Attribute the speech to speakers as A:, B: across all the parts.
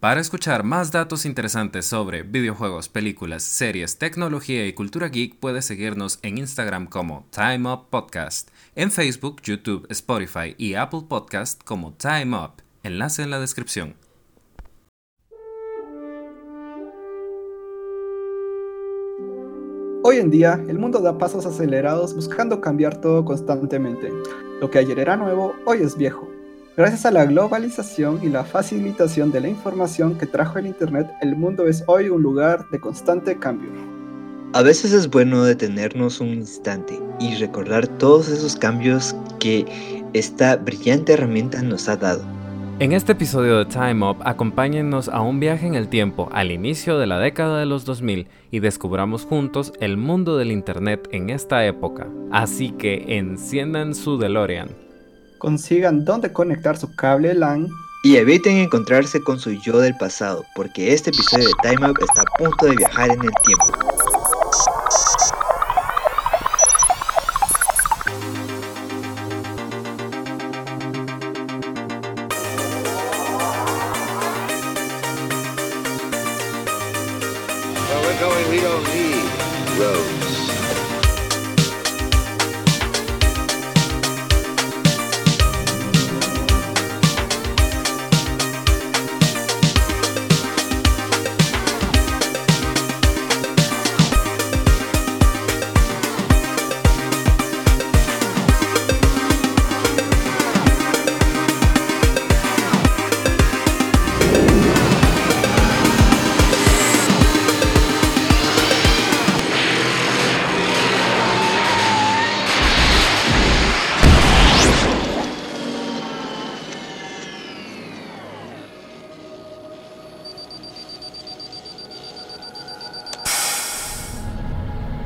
A: Para escuchar más datos interesantes sobre videojuegos, películas, series, tecnología y cultura geek, puedes seguirnos en Instagram como Time Up Podcast, en Facebook, YouTube, Spotify y Apple Podcast como Time Up. Enlace en la descripción.
B: Hoy en día, el mundo da pasos acelerados buscando cambiar todo constantemente. Lo que ayer era nuevo, hoy es viejo. Gracias a la globalización y la facilitación de la información que trajo el Internet, el mundo es hoy un lugar de constante cambio.
C: A veces es bueno detenernos un instante y recordar todos esos cambios que esta brillante herramienta nos ha dado.
A: En este episodio de Time Up, acompáñennos a un viaje en el tiempo al inicio de la década de los 2000 y descubramos juntos el mundo del Internet en esta época. Así que enciendan su DeLorean
B: consigan dónde conectar su cable LAN
C: y eviten encontrarse con su yo del pasado, porque este episodio de Time Up está a punto de viajar en el tiempo.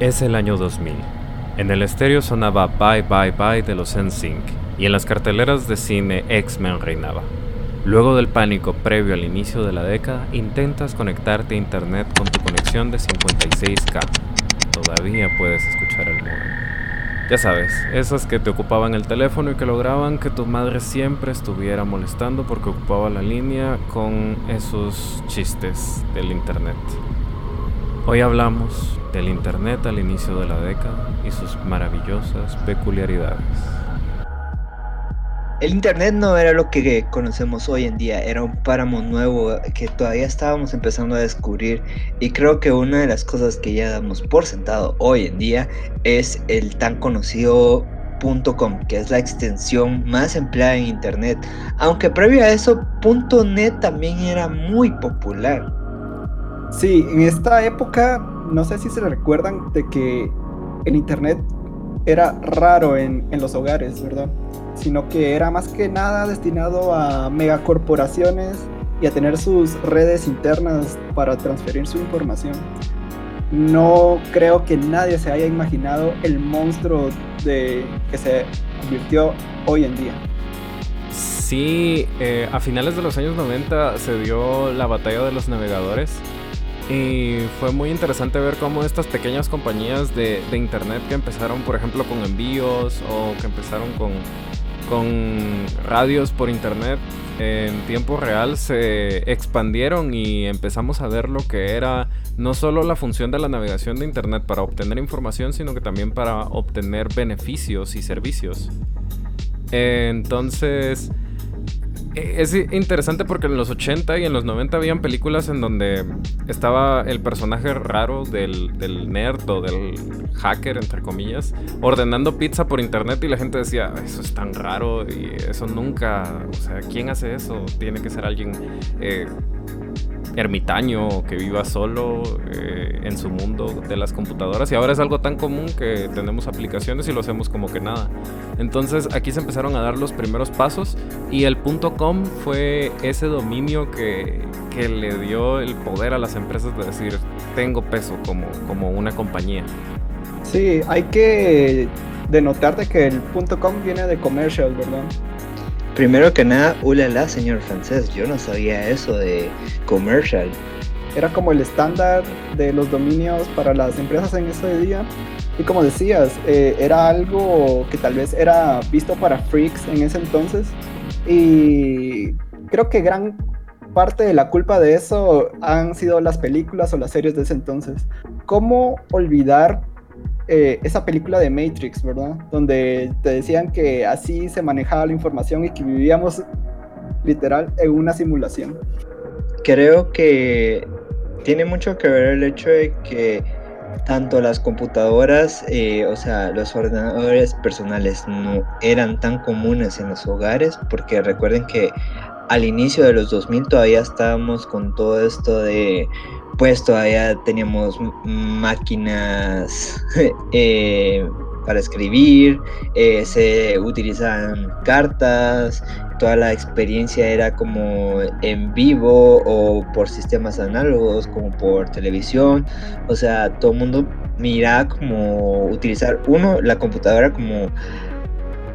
A: Es el año 2000. En el estéreo sonaba Bye Bye Bye de los NSYNC y en las carteleras de cine X-Men reinaba. Luego del pánico previo al inicio de la década, intentas conectarte a internet con tu conexión de 56K. Todavía puedes escuchar el muro. Ya sabes, esas que te ocupaban el teléfono y que lograban que tu madre siempre estuviera molestando porque ocupaba la línea con esos chistes del internet. Hoy hablamos del Internet al inicio de la década y sus maravillosas peculiaridades.
C: El Internet no era lo que conocemos hoy en día, era un páramo nuevo que todavía estábamos empezando a descubrir y creo que una de las cosas que ya damos por sentado hoy en día es el tan conocido .com, que es la extensión más empleada en Internet, aunque previo a eso .net también era muy popular.
B: Sí, en esta época, no sé si se recuerdan de que el Internet era raro en, los hogares, ¿verdad? Sino que era más que nada destinado a megacorporaciones y a tener sus redes internas para transferir su información. No creo que nadie se haya imaginado el monstruo de, que se convirtió hoy en día.
A: Sí, eh, a finales de los años 90 se dio la batalla de los navegadores y fue muy interesante ver cómo estas pequeñas compañías de, internet que empezaron, por ejemplo, con envíos o que empezaron con, con radios por internet, en tiempo real se expandieron y empezamos a ver lo que era no solo la función de la navegación de internet para obtener información, sino que también para obtener beneficios y servicios. Entonces, es interesante porque en los 80 y en los 90 habían películas en donde estaba el personaje raro del, nerd o del hacker, entre comillas, ordenando pizza por internet y la gente decía, eso es tan raro y eso nunca, o sea, ¿quién hace eso? Tiene que ser alguien eh, ermitaño que viva solo eh, en su mundo de las computadoras y ahora es algo tan común que tenemos aplicaciones y lo hacemos como que nada. Entonces aquí se empezaron a dar los primeros pasos y el .com fue ese dominio que, que le dio el poder a las empresas de decir tengo peso como, como una compañía.
B: Sí, hay que denotar de que el .com viene de commercial, ¿verdad?
C: Primero que nada, ulala, señor francés, yo no sabía eso de commercial.
B: Era como el estándar de los dominios para las empresas en ese día. Y como decías, eh, era algo que tal vez era visto para freaks en ese entonces. Y creo que gran parte de la culpa de eso han sido las películas o las series de ese entonces. ¿Cómo olvidar eh, esa película de Matrix, verdad? Donde te decían que así se manejaba la información y que vivíamos literal en una simulación.
C: Creo que tiene mucho que ver el hecho de que tanto las computadoras, eh, o sea, los ordenadores personales no eran tan comunes en los hogares, porque recuerden que al inicio de los 2000 todavía estábamos con todo esto de, pues todavía teníamos máquinas eh, para escribir, eh, se utilizaban cartas, toda la experiencia era como en vivo o por sistemas análogos, como por televisión, o sea, todo el mundo miraba como utilizar, uno, la computadora como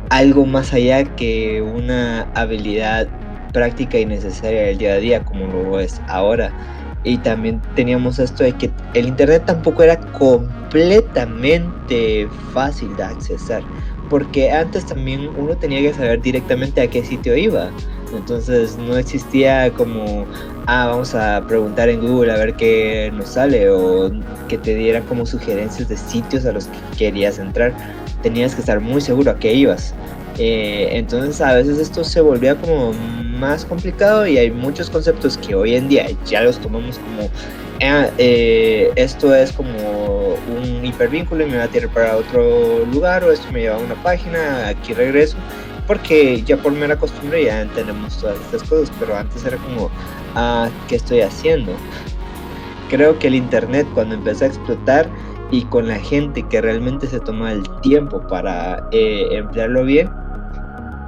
C: algo más allá que una habilidad práctica y necesaria del día a día como lo es ahora. Y también teníamos esto de que el Internet tampoco era completamente fácil de accesar, porque antes también uno tenía que saber directamente a qué sitio iba. Entonces no existía como, ah, vamos a preguntar en Google a ver qué nos sale o que te dieran como sugerencias de sitios a los que querías entrar. Tenías que estar muy seguro a qué ibas. Eh, entonces a veces esto se volvía como más complicado y hay muchos conceptos que hoy en día ya los tomamos como ah, eh, esto es como un hipervínculo y me va a tirar para otro lugar o esto me lleva a una página, aquí regreso, porque ya por mera costumbre ya entendemos todas estas cosas, pero antes era como, ah, ¿qué estoy haciendo? Creo que el Internet cuando empezó a explotar y con la gente que realmente se toma el tiempo para eh, emplearlo bien,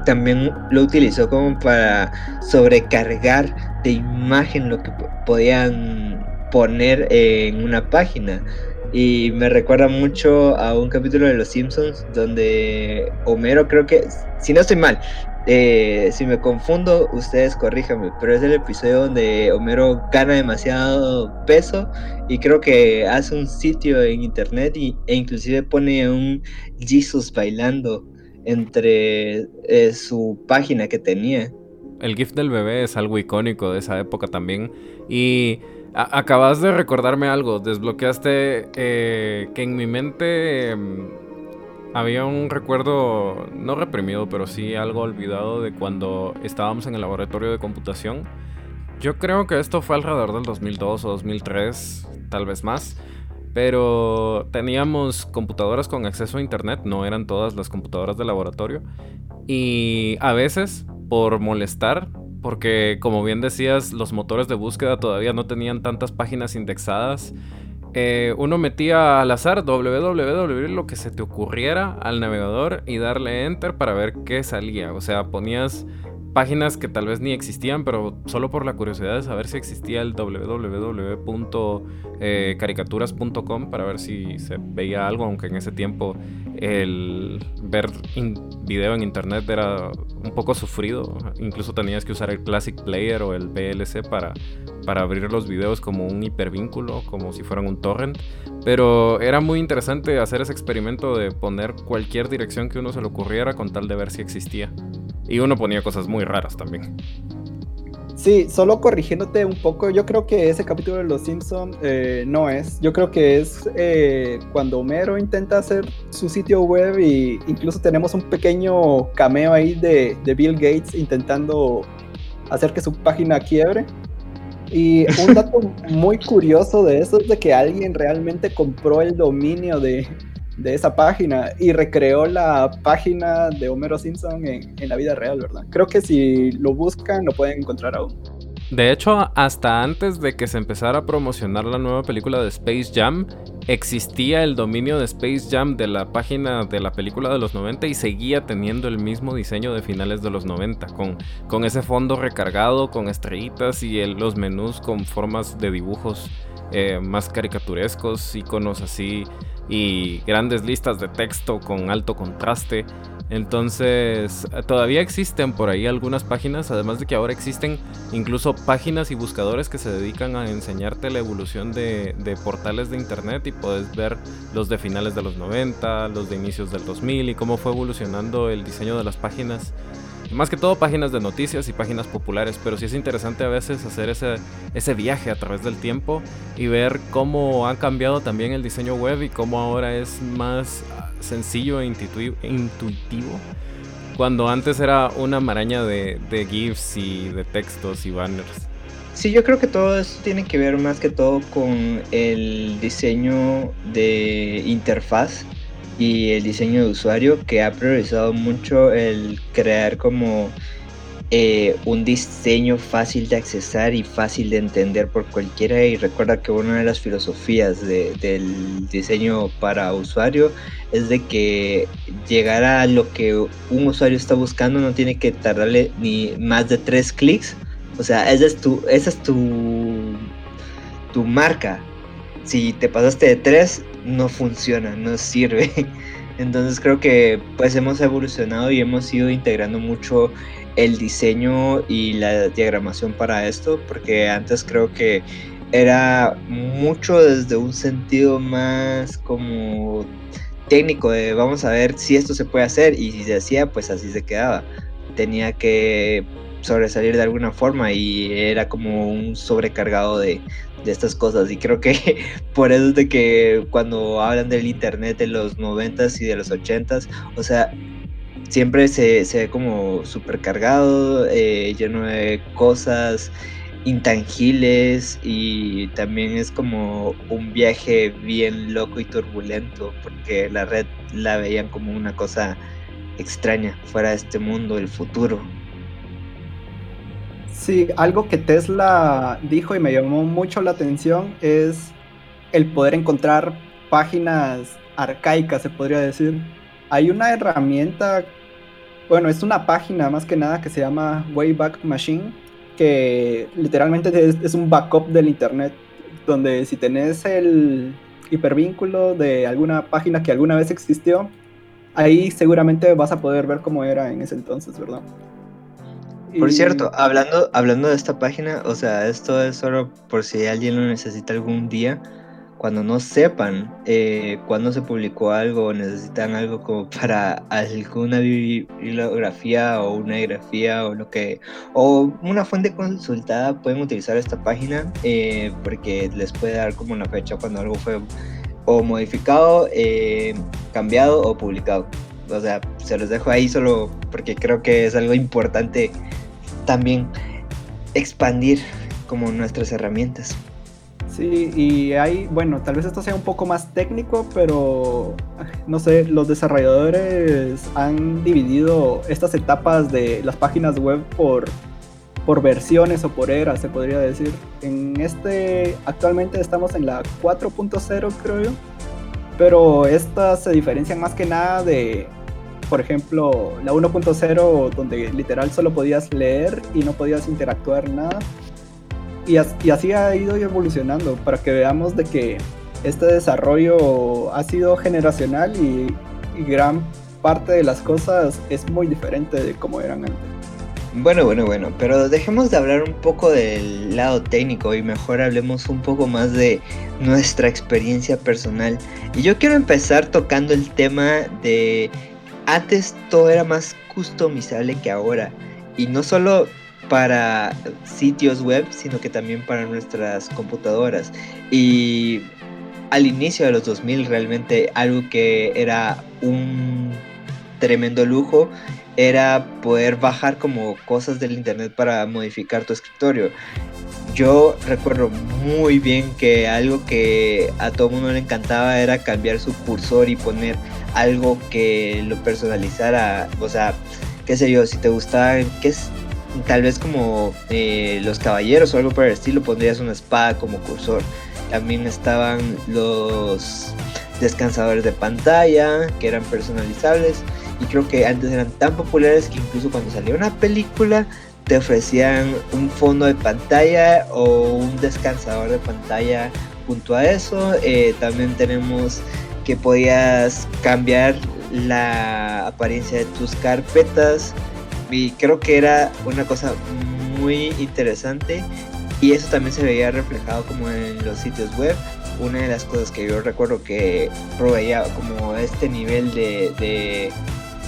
C: también lo utilizó como para sobrecargar de imagen lo que podían poner en una página. Y me recuerda mucho a un capítulo de Los Simpsons donde Homero creo que, si no estoy mal, eh, si me confundo, ustedes corríjanme, pero es el episodio donde Homero gana demasiado peso y creo que hace un sitio en internet y, e inclusive pone un Jesus bailando entre eh, su página que tenía.
A: El GIF del bebé es algo icónico de esa época también. Y acabas de recordarme algo. Desbloqueaste eh, que en mi mente em, había un recuerdo, no reprimido, pero sí algo olvidado de cuando estábamos en el laboratorio de computación. Yo creo que esto fue alrededor del 2002 o 2003, tal vez más. Pero teníamos computadoras con acceso a internet, no eran todas las computadoras de laboratorio. Y a veces, por molestar, porque como bien decías, los motores de búsqueda todavía no tenían tantas páginas indexadas, eh, uno metía al azar www lo que se te ocurriera al navegador y darle enter para ver qué salía. O sea, ponías páginas que tal vez ni existían, pero solo por la curiosidad de saber si existía el www.caricaturas.com para ver si se veía algo, aunque en ese tiempo el ver video en internet era un poco sufrido. Incluso tenías que usar el Classic Player o el VLC para, para abrir los videos como un hipervínculo, como si fueran un torrent. Pero era muy interesante hacer ese experimento de poner cualquier dirección que uno se le ocurriera con tal de ver si existía. Y uno ponía cosas muy raras también.
B: Sí, solo corrigiéndote un poco, yo creo que ese capítulo de Los Simpsons eh, no es. Yo creo que es eh, cuando Homero intenta hacer su sitio web y incluso tenemos un pequeño cameo ahí de, de Bill Gates intentando hacer que su página quiebre. Y un dato muy curioso de eso es de que alguien realmente compró el dominio de, de esa página y recreó la página de Homero Simpson en, en, la vida real, ¿verdad? Creo que si lo buscan lo pueden encontrar aún.
A: De hecho, hasta antes de que se empezara a promocionar la nueva película de Space Jam, existía el dominio de Space Jam de la página de la película de los 90 y seguía teniendo el mismo diseño de finales de los 90, con, con ese fondo recargado, con estrellitas y los menús con formas de dibujos eh, más caricaturescos, iconos así y grandes listas de texto con alto contraste. Entonces, todavía existen por ahí algunas páginas, además de que ahora existen incluso páginas y buscadores que se dedican a enseñarte la evolución de, portales de internet y puedes ver los de finales de los 90, los de inicios del 2000 y cómo fue evolucionando el diseño de las páginas más que todo páginas de noticias y páginas populares, pero sí es interesante a veces hacer ese, ese viaje a través del tiempo y ver cómo ha cambiado también el diseño web y cómo ahora es más sencillo e intuitivo. Cuando antes era una maraña de, de GIFs y de textos y banners.
C: Sí, yo creo que todo esto tiene que ver más que todo con el diseño de interfaz y el diseño de usuario que ha priorizado mucho el crear como eh, un diseño fácil de accesar y fácil de entender por cualquiera. Y recuerda que una de las filosofías del diseño para usuario es de que llegar a lo que un usuario está buscando no tiene que tardarle ni más de tres clics. O sea esa es tu esa es tu tu marca. Si te pasaste de tres no funciona, no sirve. Entonces creo que pues hemos evolucionado y hemos ido integrando mucho el diseño y la diagramación para esto, porque antes creo que era mucho desde un sentido más como técnico de vamos a ver si esto se puede hacer y si se hacía pues así se quedaba. Tenía que sobresalir de alguna forma y era como un sobrecargado de, de estas cosas y creo que por eso es de que cuando hablan del internet de los noventas y de los ochentas, o sea, siempre se, se ve como supercargado, eh, lleno de cosas intangibles y también es como un viaje bien loco y turbulento porque la red la veían como una cosa extraña fuera de este mundo, el futuro.
B: Sí, algo que Tesla dijo y me llamó mucho la atención es el poder encontrar páginas arcaicas, se podría decir. Hay una herramienta, bueno, es una página más que nada que se llama Wayback Machine, que literalmente es, un backup del Internet, donde si tenés el hipervínculo de alguna página que alguna vez existió, ahí seguramente vas a poder ver cómo era en ese entonces, ¿verdad?
C: Por cierto, hablando, hablando de esta página, o sea, esto es solo por si alguien lo necesita algún día, cuando no sepan eh, cuándo se publicó algo o necesitan algo como para alguna bibliografía o una grafía o lo que o una fuente consultada pueden utilizar esta página eh, porque les puede dar como una fecha cuando algo fue o modificado, eh, cambiado o publicado. O sea, se los dejo ahí solo porque creo que es algo importante también expandir como nuestras herramientas.
B: Sí, y hay, bueno, tal vez esto sea un poco más técnico, pero no sé, los desarrolladores han dividido estas etapas de las páginas web por, por versiones o por eras, se podría decir. En este, actualmente estamos en la 4.0, creo yo, pero estas se diferencian más que nada de por ejemplo, la 1.0 donde literal solo podías leer y no podías interactuar nada. Y, así ha ido evolucionando para que veamos de que este desarrollo ha sido generacional y, gran parte de las cosas es muy diferente de como eran antes.
C: Bueno, bueno, bueno, pero dejemos de hablar un poco del lado técnico y mejor hablemos un poco más de nuestra experiencia personal. Y yo quiero empezar tocando el tema de antes todo era más customizable que ahora. Y no solo para sitios web, sino que también para nuestras computadoras. Y al inicio de los 2000 realmente algo que era un tremendo lujo era poder bajar como cosas del internet para modificar tu escritorio. Yo recuerdo muy bien que algo que a todo mundo le encantaba era cambiar su cursor y poner algo que lo personalizara. O sea, qué sé yo, si te gustaba, que es tal vez como eh, los caballeros o algo por el estilo, pondrías una espada como cursor. También estaban los descansadores de pantalla que eran personalizables y creo que antes eran tan populares que incluso cuando salió una película te ofrecían un fondo de pantalla o un descansador de pantalla junto a eso. Eh, también tenemos que podías cambiar la apariencia de tus carpetas y creo que era una cosa muy interesante y eso también se veía reflejado como en los sitios web una de las cosas que yo recuerdo que proveía como este nivel de,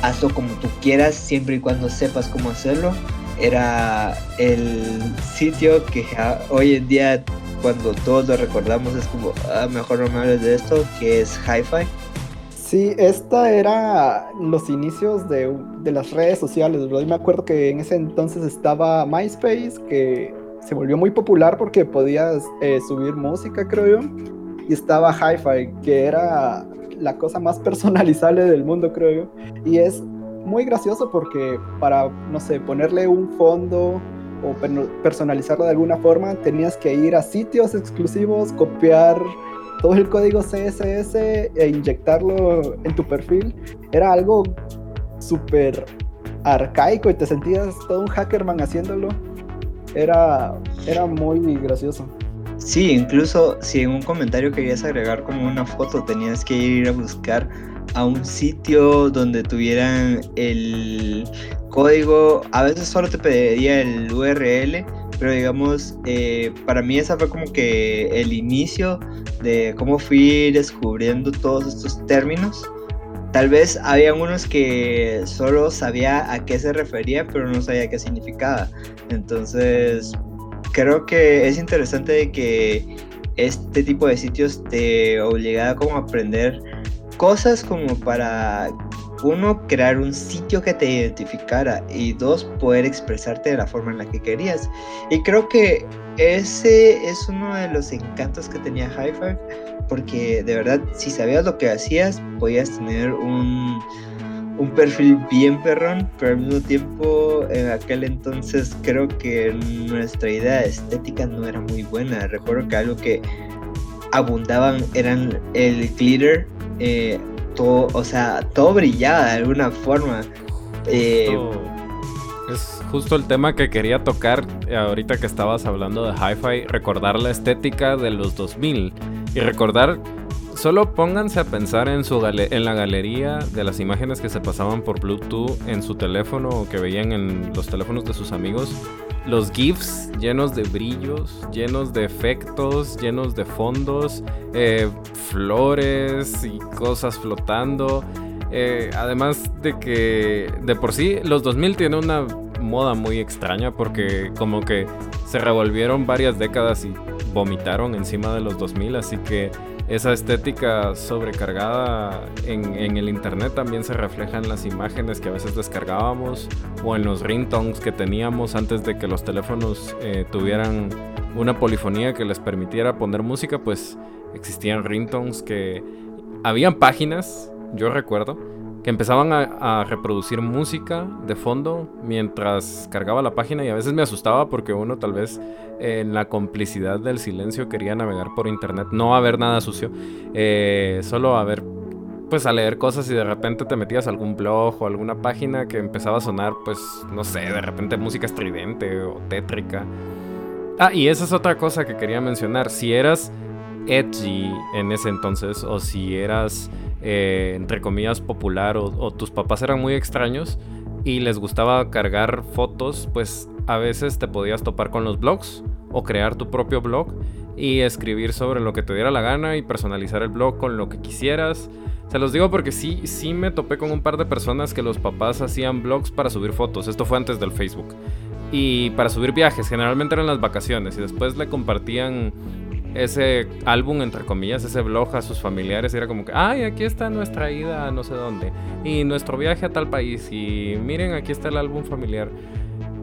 C: hazlo como tú quieras, siempre y cuando sepas cómo hacerlo. Era el sitio que hoy en día, cuando todos lo recordamos, es como, ah, mejor no me hables de esto, que es Hi-Fi.
B: Sí, esta era los inicios de, de las redes sociales. Yo me acuerdo que en ese entonces estaba MySpace, que se volvió muy popular porque podías eh, subir música, creo yo. Y estaba Hi-Fi, que era la cosa más personalizable del mundo, creo yo. Y es muy gracioso porque para, no sé, ponerle un fondo o personalizarlo de alguna forma, tenías que ir a sitios exclusivos, copiar todo el código CSS e inyectarlo en tu perfil. Era algo súper arcaico y te sentías todo un hackerman haciéndolo. Era, era muy gracioso.
C: Sí, incluso si en un comentario querías agregar como una foto, tenías que ir a buscar a un sitio donde tuvieran el código. A veces solo te pediría el URL, pero digamos, eh, para mí esa fue como que el inicio de cómo fui descubriendo todos estos términos. Tal vez había unos que solo sabía a qué se refería, pero no sabía qué significaba. Entonces, creo que es interesante que este tipo de sitios te obligara como a aprender cosas como para uno crear un sitio que te identificara y dos poder expresarte de la forma en la que querías y creo que ese es uno de los encantos que tenía High Five porque de verdad si sabías lo que hacías podías tener un un perfil bien perrón, pero al mismo tiempo en aquel entonces creo que nuestra idea estética no era muy buena. Recuerdo que algo que abundaban eran el glitter, eh, todo, o sea, todo brillaba de alguna forma.
A: Eh, es justo el tema que quería tocar eh, ahorita que estabas hablando de hi-fi, recordar la estética de los 2000 y recordar Solo pónganse a pensar en, la galería de las imágenes que se pasaban por Bluetooth en su teléfono o que veían en los teléfonos de sus amigos. Los GIFs llenos de brillos, llenos de efectos, llenos de fondos, eh, flores y cosas flotando. Eh, además de que de por sí los 2000 tiene una moda muy extraña porque como que se revolvieron varias décadas y vomitaron encima de los 2000, así que esa estética sobrecargada en, el internet también se refleja en las imágenes que a veces descargábamos o en los ringtones que teníamos antes de que los teléfonos eh, tuvieran una polifonía que les permitiera poner música, pues existían ringtones que habían páginas, yo recuerdo, que empezaban a, reproducir música de fondo mientras cargaba la página y a veces me asustaba porque uno tal vez en la complicidad del silencio quería navegar por internet, no a ver nada sucio, eh, solo a ver, pues a leer cosas y de repente te metías a algún blog o alguna página que empezaba a sonar, pues no sé, de repente música estridente o tétrica. Ah, y esa es otra cosa que quería mencionar, si eras edgy en ese entonces o si eras eh, entre comillas, popular o, tus papás eran muy extraños y les gustaba cargar fotos, pues a veces te podías topar con los blogs o crear tu propio blog y escribir sobre lo que te diera la gana y personalizar el blog con lo que quisieras. Se los digo porque sí, sí me topé con un par de personas que los papás hacían blogs para subir fotos. Esto fue antes del Facebook. Y para subir viajes, generalmente eran las vacaciones y después le compartían ese álbum, entre comillas, ese blog a sus familiares. era como que, ay, aquí está nuestra ida a no sé dónde. Y nuestro viaje a tal país. Y miren, aquí está el álbum familiar.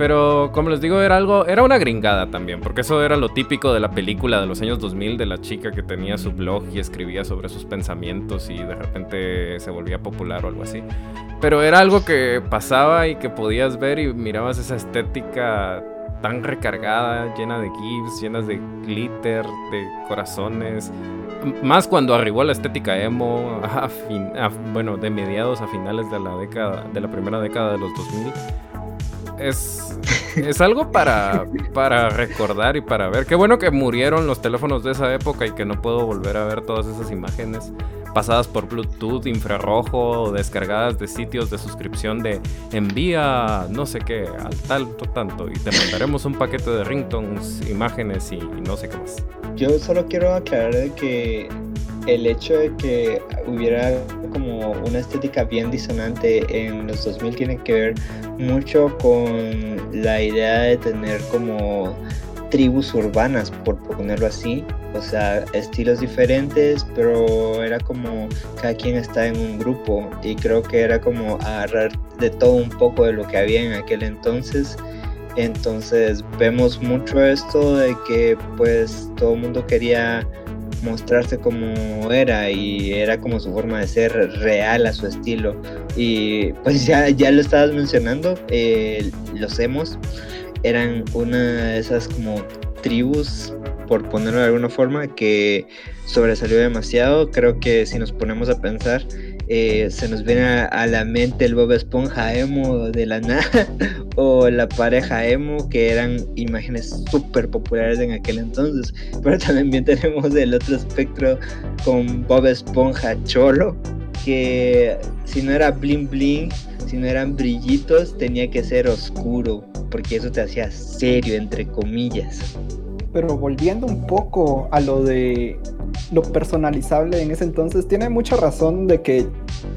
A: Pero como les digo, era algo, era una gringada también, porque eso era lo típico de la película de los años 2000 de la chica que tenía su blog y escribía sobre sus pensamientos y de repente se volvía popular o algo así. Pero era algo que pasaba y que podías ver y mirabas esa estética tan recargada, llena de gifs, llenas de glitter, de corazones. Más cuando arribó la estética emo, bueno, de mediados a finales de la década, de la primera década de los 2000. Es, es algo para, para recordar y para ver. Qué bueno que murieron los teléfonos de esa época y que no puedo volver a ver todas esas imágenes pasadas por Bluetooth, infrarrojo descargadas de sitios de suscripción de envía no sé qué al tanto tanto y te mandaremos un paquete de ringtones, imágenes y, no sé qué más.
C: Yo solo quiero aclarar que el hecho de que hubiera como una estética bien disonante en los 2000 tiene que ver mucho con la idea de tener como tribus urbanas, por ponerlo así. O sea, estilos diferentes, pero era como cada quien está en un grupo y creo que era como agarrar de todo un poco de lo que había en aquel entonces. Entonces vemos mucho esto de que pues todo el mundo quería mostrarse como era y era como su forma de ser real a su estilo. Y pues ya, ya lo estabas mencionando, eh, los hemos eran una de esas como tribus, por ponerlo de alguna forma, que sobresalió demasiado. Creo que si nos ponemos a pensar, eh, se nos viene a, la mente el Bob Esponja emo de la nada o la pareja emo que eran imágenes súper populares en aquel entonces pero también tenemos el otro espectro con Bob Esponja cholo que si no era bling bling si no eran brillitos tenía que ser oscuro porque eso te hacía serio entre comillas.
B: Pero volviendo un poco a lo de lo personalizable en ese entonces, tiene mucha razón de que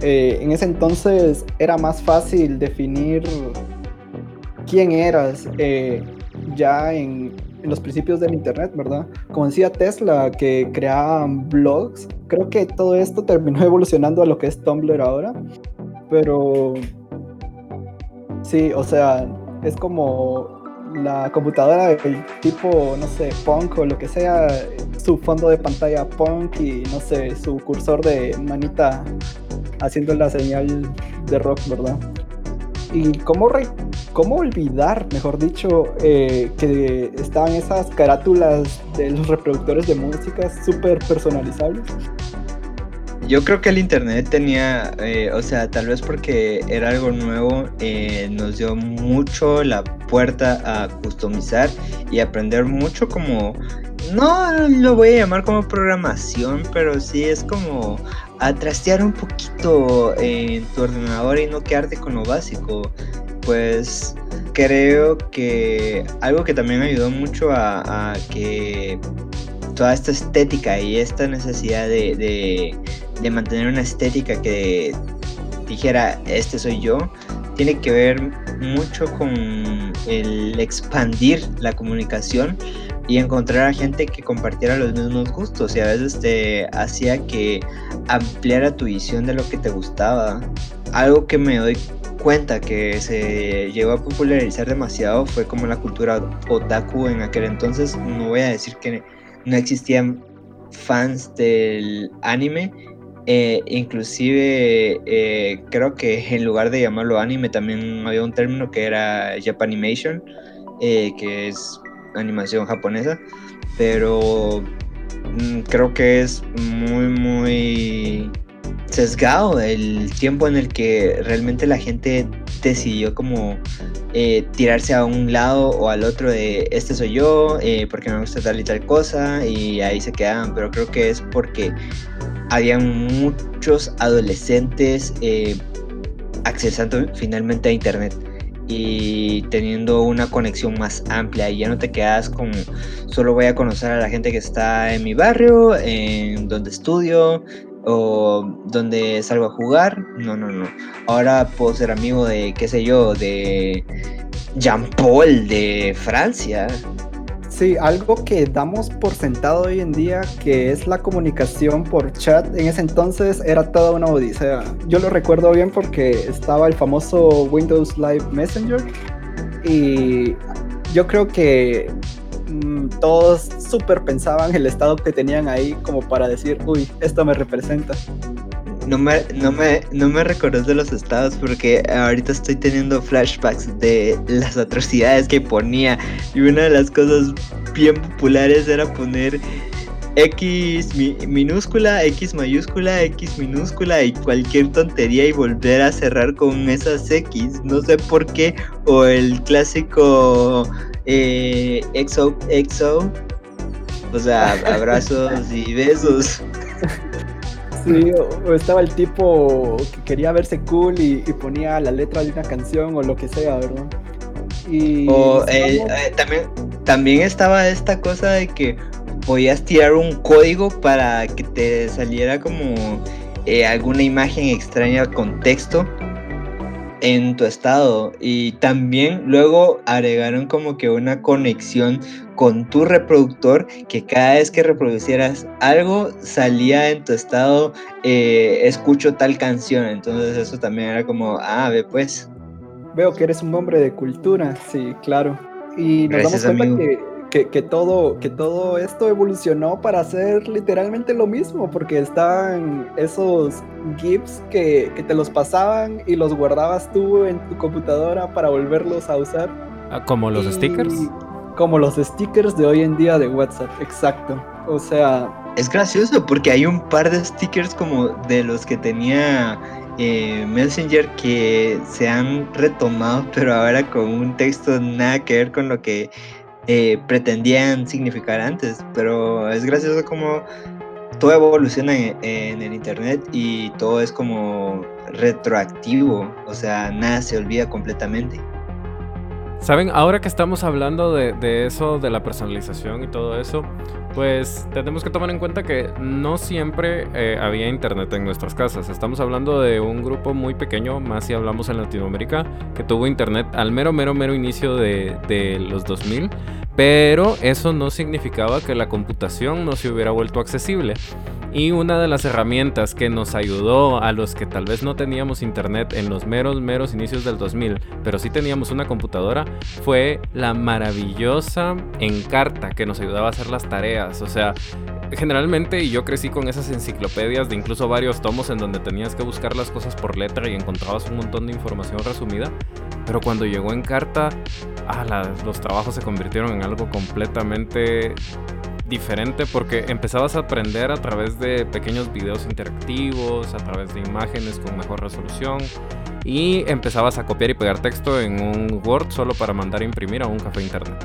B: eh, en ese entonces era más fácil definir quién eras eh, ya en, en, los principios del Internet, ¿verdad? Como decía Tesla, que creaban blogs, creo que todo esto terminó evolucionando a lo que es Tumblr ahora, pero sí, o sea, es como la computadora del tipo, no sé, punk o lo que sea, su fondo de pantalla punk y no sé, su cursor de manita haciendo la señal de rock, ¿verdad? Y cómo, cómo olvidar, mejor dicho, eh, que estaban esas carátulas de los reproductores de música súper personalizables
C: yo creo que el internet tenía, eh, o sea, tal vez porque era algo nuevo, eh, nos dio mucho la puerta a customizar y aprender mucho como, no lo voy a llamar como programación, pero sí es como a trastear un poquito en tu ordenador y no quedarte con lo básico. Pues creo que algo que también ayudó mucho a, que toda esta estética y esta necesidad de mantener una estética que dijera, este soy yo, tiene que ver mucho con el expandir la comunicación y encontrar a gente que compartiera los mismos gustos y a veces te hacía que ampliara tu visión de lo que te gustaba. Algo que me doy cuenta que se llegó a popularizar demasiado fue como la cultura otaku en aquel entonces. No voy a decir que no existían fans del anime, eh, inclusive eh, creo que en lugar de llamarlo anime también había un término que era Japanimation, eh, que es animación japonesa, pero mm, creo que es muy muy sesgado el tiempo en el que realmente la gente decidió como tirarse a un lado o al otro de este soy yo, porque me gusta tal y tal cosa, y ahí se quedaban, pero creo que es porque había muchos adolescentes eh, accesando finalmente a internet y teniendo una conexión más amplia. Y ya no te quedas con solo voy a conocer a la gente que está en mi barrio, en donde estudio o donde salgo a jugar. No, no, no. Ahora puedo ser amigo de, qué sé yo, de Jean Paul de Francia.
B: Sí, algo que damos por sentado hoy en día, que es la comunicación por chat, en ese entonces era toda una odisea. Yo lo recuerdo bien porque estaba el famoso Windows Live Messenger y yo creo que todos súper pensaban el estado que tenían ahí como para decir, uy, esto me representa.
C: No me, no, me, no me de los estados porque ahorita estoy teniendo flashbacks de las atrocidades que ponía. Y una de las cosas bien populares era poner X minúscula, X mayúscula, X minúscula y cualquier tontería y volver a cerrar con esas X. No sé por qué. O el clásico eh, EXO, EXO. O sea, abrazos y besos.
B: Sí, o, estaba el tipo que quería verse cool y, ponía la letra de una canción o lo que sea, ¿verdad?
C: Y o eh, eh, también, también estaba esta cosa de que podías tirar un código para que te saliera como eh, alguna imagen extraña con texto en tu estado. Y también luego agregaron como que una conexión con tu reproductor que cada vez que reproducieras algo salía en tu estado eh, escucho tal canción. Entonces eso también era como ah ve pues.
B: Veo que eres un hombre de cultura sí claro. Y nos damos cuenta que que, todo, que todo esto evolucionó para hacer literalmente lo mismo, porque estaban esos GIFs que, te los pasaban y los guardabas tú en tu computadora para volverlos a usar.
A: Ah, como los stickers.
B: Como los stickers de hoy en día de WhatsApp, exacto. O sea...
C: Es gracioso porque hay un par de stickers como de los que tenía eh, Messenger que se han retomado, pero ahora con un texto nada que ver con lo que eh, pretendían significar antes, pero es gracioso como todo evoluciona en, el internet y todo es como retroactivo, o sea, nada se olvida completamente.
A: Saben, ahora que estamos hablando de, eso, de la personalización y todo eso, pues tenemos que tomar en cuenta que no siempre eh, había internet en nuestras casas. Estamos hablando de un grupo muy pequeño, más si hablamos en Latinoamérica, que tuvo internet al mero, mero, mero inicio de, de los 2000. Pero eso no significaba que la computación no se hubiera vuelto accesible. Y una de las herramientas que nos ayudó a los que tal vez no teníamos internet en los meros, meros inicios del 2000, pero sí teníamos una computadora, fue la maravillosa Encarta que nos ayudaba a hacer las tareas. O sea, generalmente yo crecí con esas enciclopedias de incluso varios tomos en donde tenías que buscar las cosas por letra y encontrabas un montón de información resumida. Pero cuando llegó Encarta, ah, los trabajos se convirtieron en algo completamente diferente porque empezabas a aprender a través de pequeños videos interactivos, a través de imágenes con mejor resolución y empezabas a copiar y pegar texto en un Word solo para mandar a imprimir a un café internet.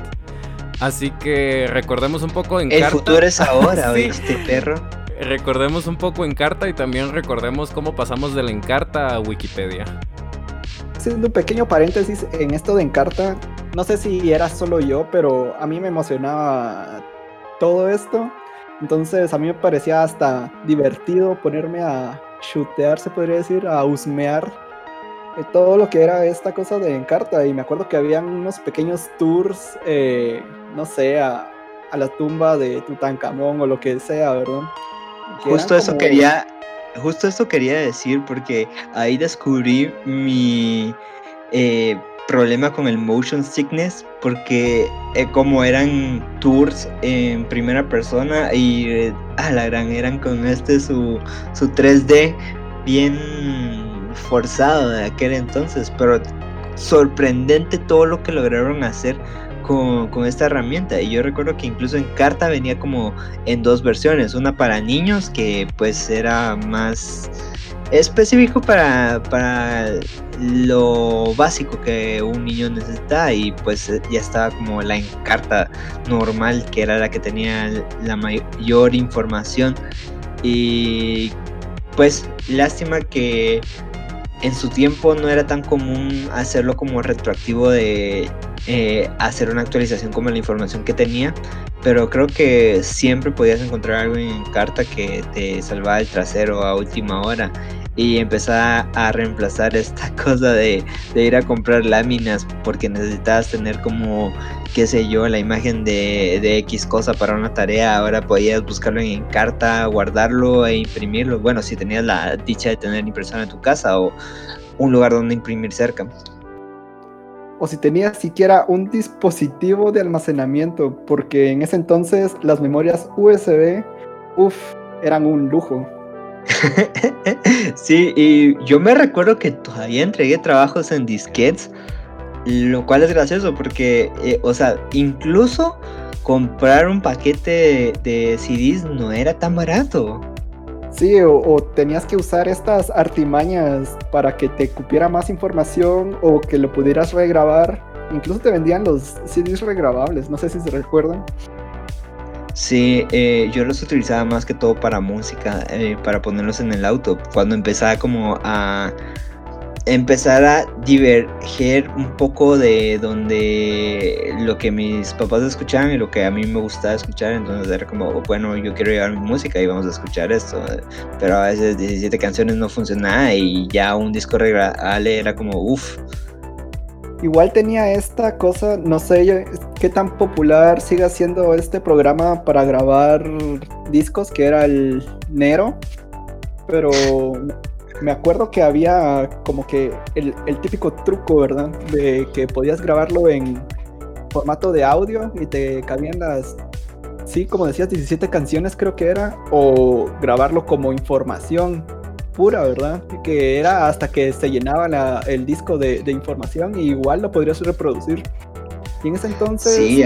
A: Así que recordemos un poco en
C: El futuro es ahora, ¿oíste, perro?
A: Recordemos un poco en carta y también recordemos cómo pasamos de la encarta a Wikipedia.
B: Haciendo un pequeño paréntesis en esto de encarta, no sé si era solo yo, pero a mí me emocionaba todo esto. Entonces a mí me parecía hasta divertido ponerme a shootear, se podría decir, a husmear eh, todo lo que era esta cosa de Encarta. Y me acuerdo que habían unos pequeños tours, eh, no sé, a, la tumba de Tutankamón o lo que sea, ¿verdad?
C: justo eso quería, justo eso quería decir porque ahí descubrí mi eh, problema con el motion sickness porque eh, como eran tours en primera persona y eh, a la gran eran con este su, su 3D bien forzado de aquel entonces, pero sorprendente todo lo que lograron hacer con, esta herramienta. Y yo recuerdo que incluso en carta venía como en dos versiones, una para niños que pues era más específico para, para lo básico que un niño necesita y pues ya estaba como la encarta normal que era la que tenía la mayor información y pues lástima que en su tiempo no era tan común hacerlo como retroactivo de eh, hacer una actualización como la información que tenía pero creo que siempre podías encontrar algo en carta que te salvaba el trasero a última hora y empezar a reemplazar esta cosa de, ir a comprar láminas porque necesitabas tener como, qué sé yo, la imagen de, de X cosa para una tarea, ahora podías buscarlo en carta, guardarlo e imprimirlo, bueno, si tenías la dicha de tener impresora en tu casa o un lugar donde imprimir cerca.
B: O si tenías siquiera un dispositivo de almacenamiento, porque en ese entonces las memorias USB, uff, eran un lujo.
C: sí, y yo me recuerdo que todavía entregué trabajos en disquetes, lo cual es gracioso porque, eh, o sea, incluso comprar un paquete de, CDs no era tan barato.
B: Sí, o, tenías que usar estas artimañas para que te cupiera más información o que lo pudieras regrabar. Incluso te vendían los CDs regrabables, no sé si se recuerdan.
C: Sí, eh, yo los utilizaba más que todo para música, eh, para ponerlos en el auto. Cuando empezaba como a, empezar a diverger un poco de donde lo que mis papás escuchaban y lo que a mí me gustaba escuchar. Entonces era como, bueno, yo quiero llevar mi música y vamos a escuchar esto. Pero a veces 17 canciones no funcionaba y ya un disco regal era como, uff.
B: Igual tenía esta cosa, no sé qué tan popular sigue siendo este programa para grabar discos, que era el Nero, pero me acuerdo que había como que el, típico truco, ¿verdad? De que podías grabarlo en formato de audio y te cabían las, sí, como decías, 17 canciones creo que era, o grabarlo como información pura, ¿verdad? Que era hasta que se llenaba el disco de, de información y igual lo podrías reproducir. Y en ese entonces.
C: Sí,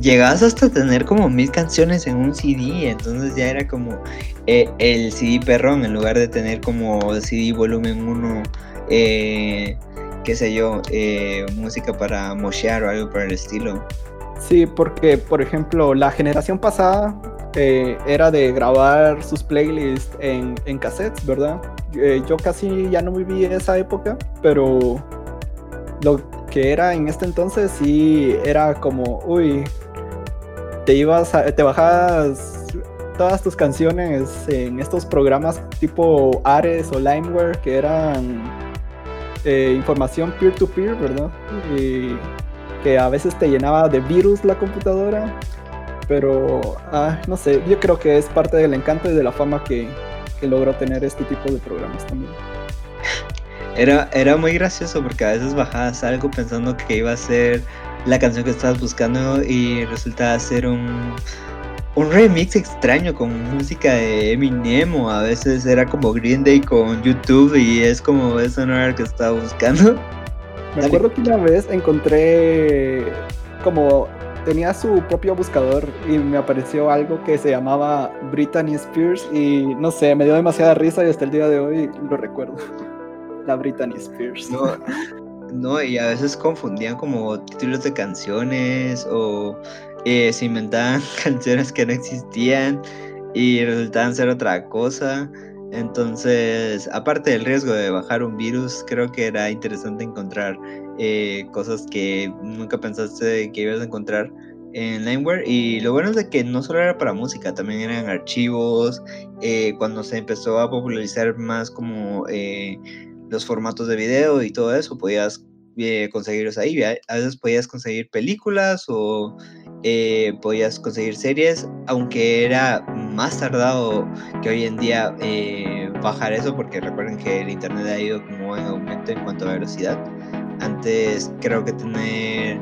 C: llegabas hasta tener como mil canciones en un CD, entonces ya era como eh, el CD perrón, en lugar de tener como CD volumen 1, eh, qué sé yo, eh, música para moshear o algo por el estilo.
B: Sí, porque, por ejemplo, la generación pasada era de grabar sus playlists en, cassettes, ¿verdad? yo casi ya no viví esa época, pero lo que era en este entonces sí era como, uy, te ibas, a, te bajabas todas tus canciones en estos programas tipo Ares o Limeware que eran eh, información peer-to-peer, ¿verdad? Y que a veces te llenaba de virus la computadora, pero ah, no sé, yo creo que es parte del encanto y de la fama que, que logró tener este tipo de programas también.
C: Era, era muy gracioso porque a veces bajabas algo pensando que iba a ser la canción que estabas buscando y resultaba ser un, un remix extraño con música de Eminem o a veces era como Green Day con YouTube y es como eso no era lo que estaba buscando.
B: Me acuerdo que una vez encontré como tenía su propio buscador y me apareció algo que se llamaba Britney Spears y no sé, me dio demasiada risa y hasta el día de hoy lo recuerdo la Britney Spears.
C: No, no, y a veces confundían como títulos de canciones o eh, se inventaban canciones que no existían y resultaban ser otra cosa. Entonces, aparte del riesgo de bajar un virus, creo que era interesante encontrar eh, cosas que nunca pensaste que ibas a encontrar en Limeware y lo bueno es de que no solo era para música, también eran archivos, eh, cuando se empezó a popularizar más como los formatos de video y todo eso, podías eh, conseguirlos ahí. A veces podías conseguir películas o eh, podías conseguir series, aunque era más tardado que hoy en día eh, bajar eso, porque recuerden que el internet ha ido como en aumento en cuanto a velocidad. Antes creo que tener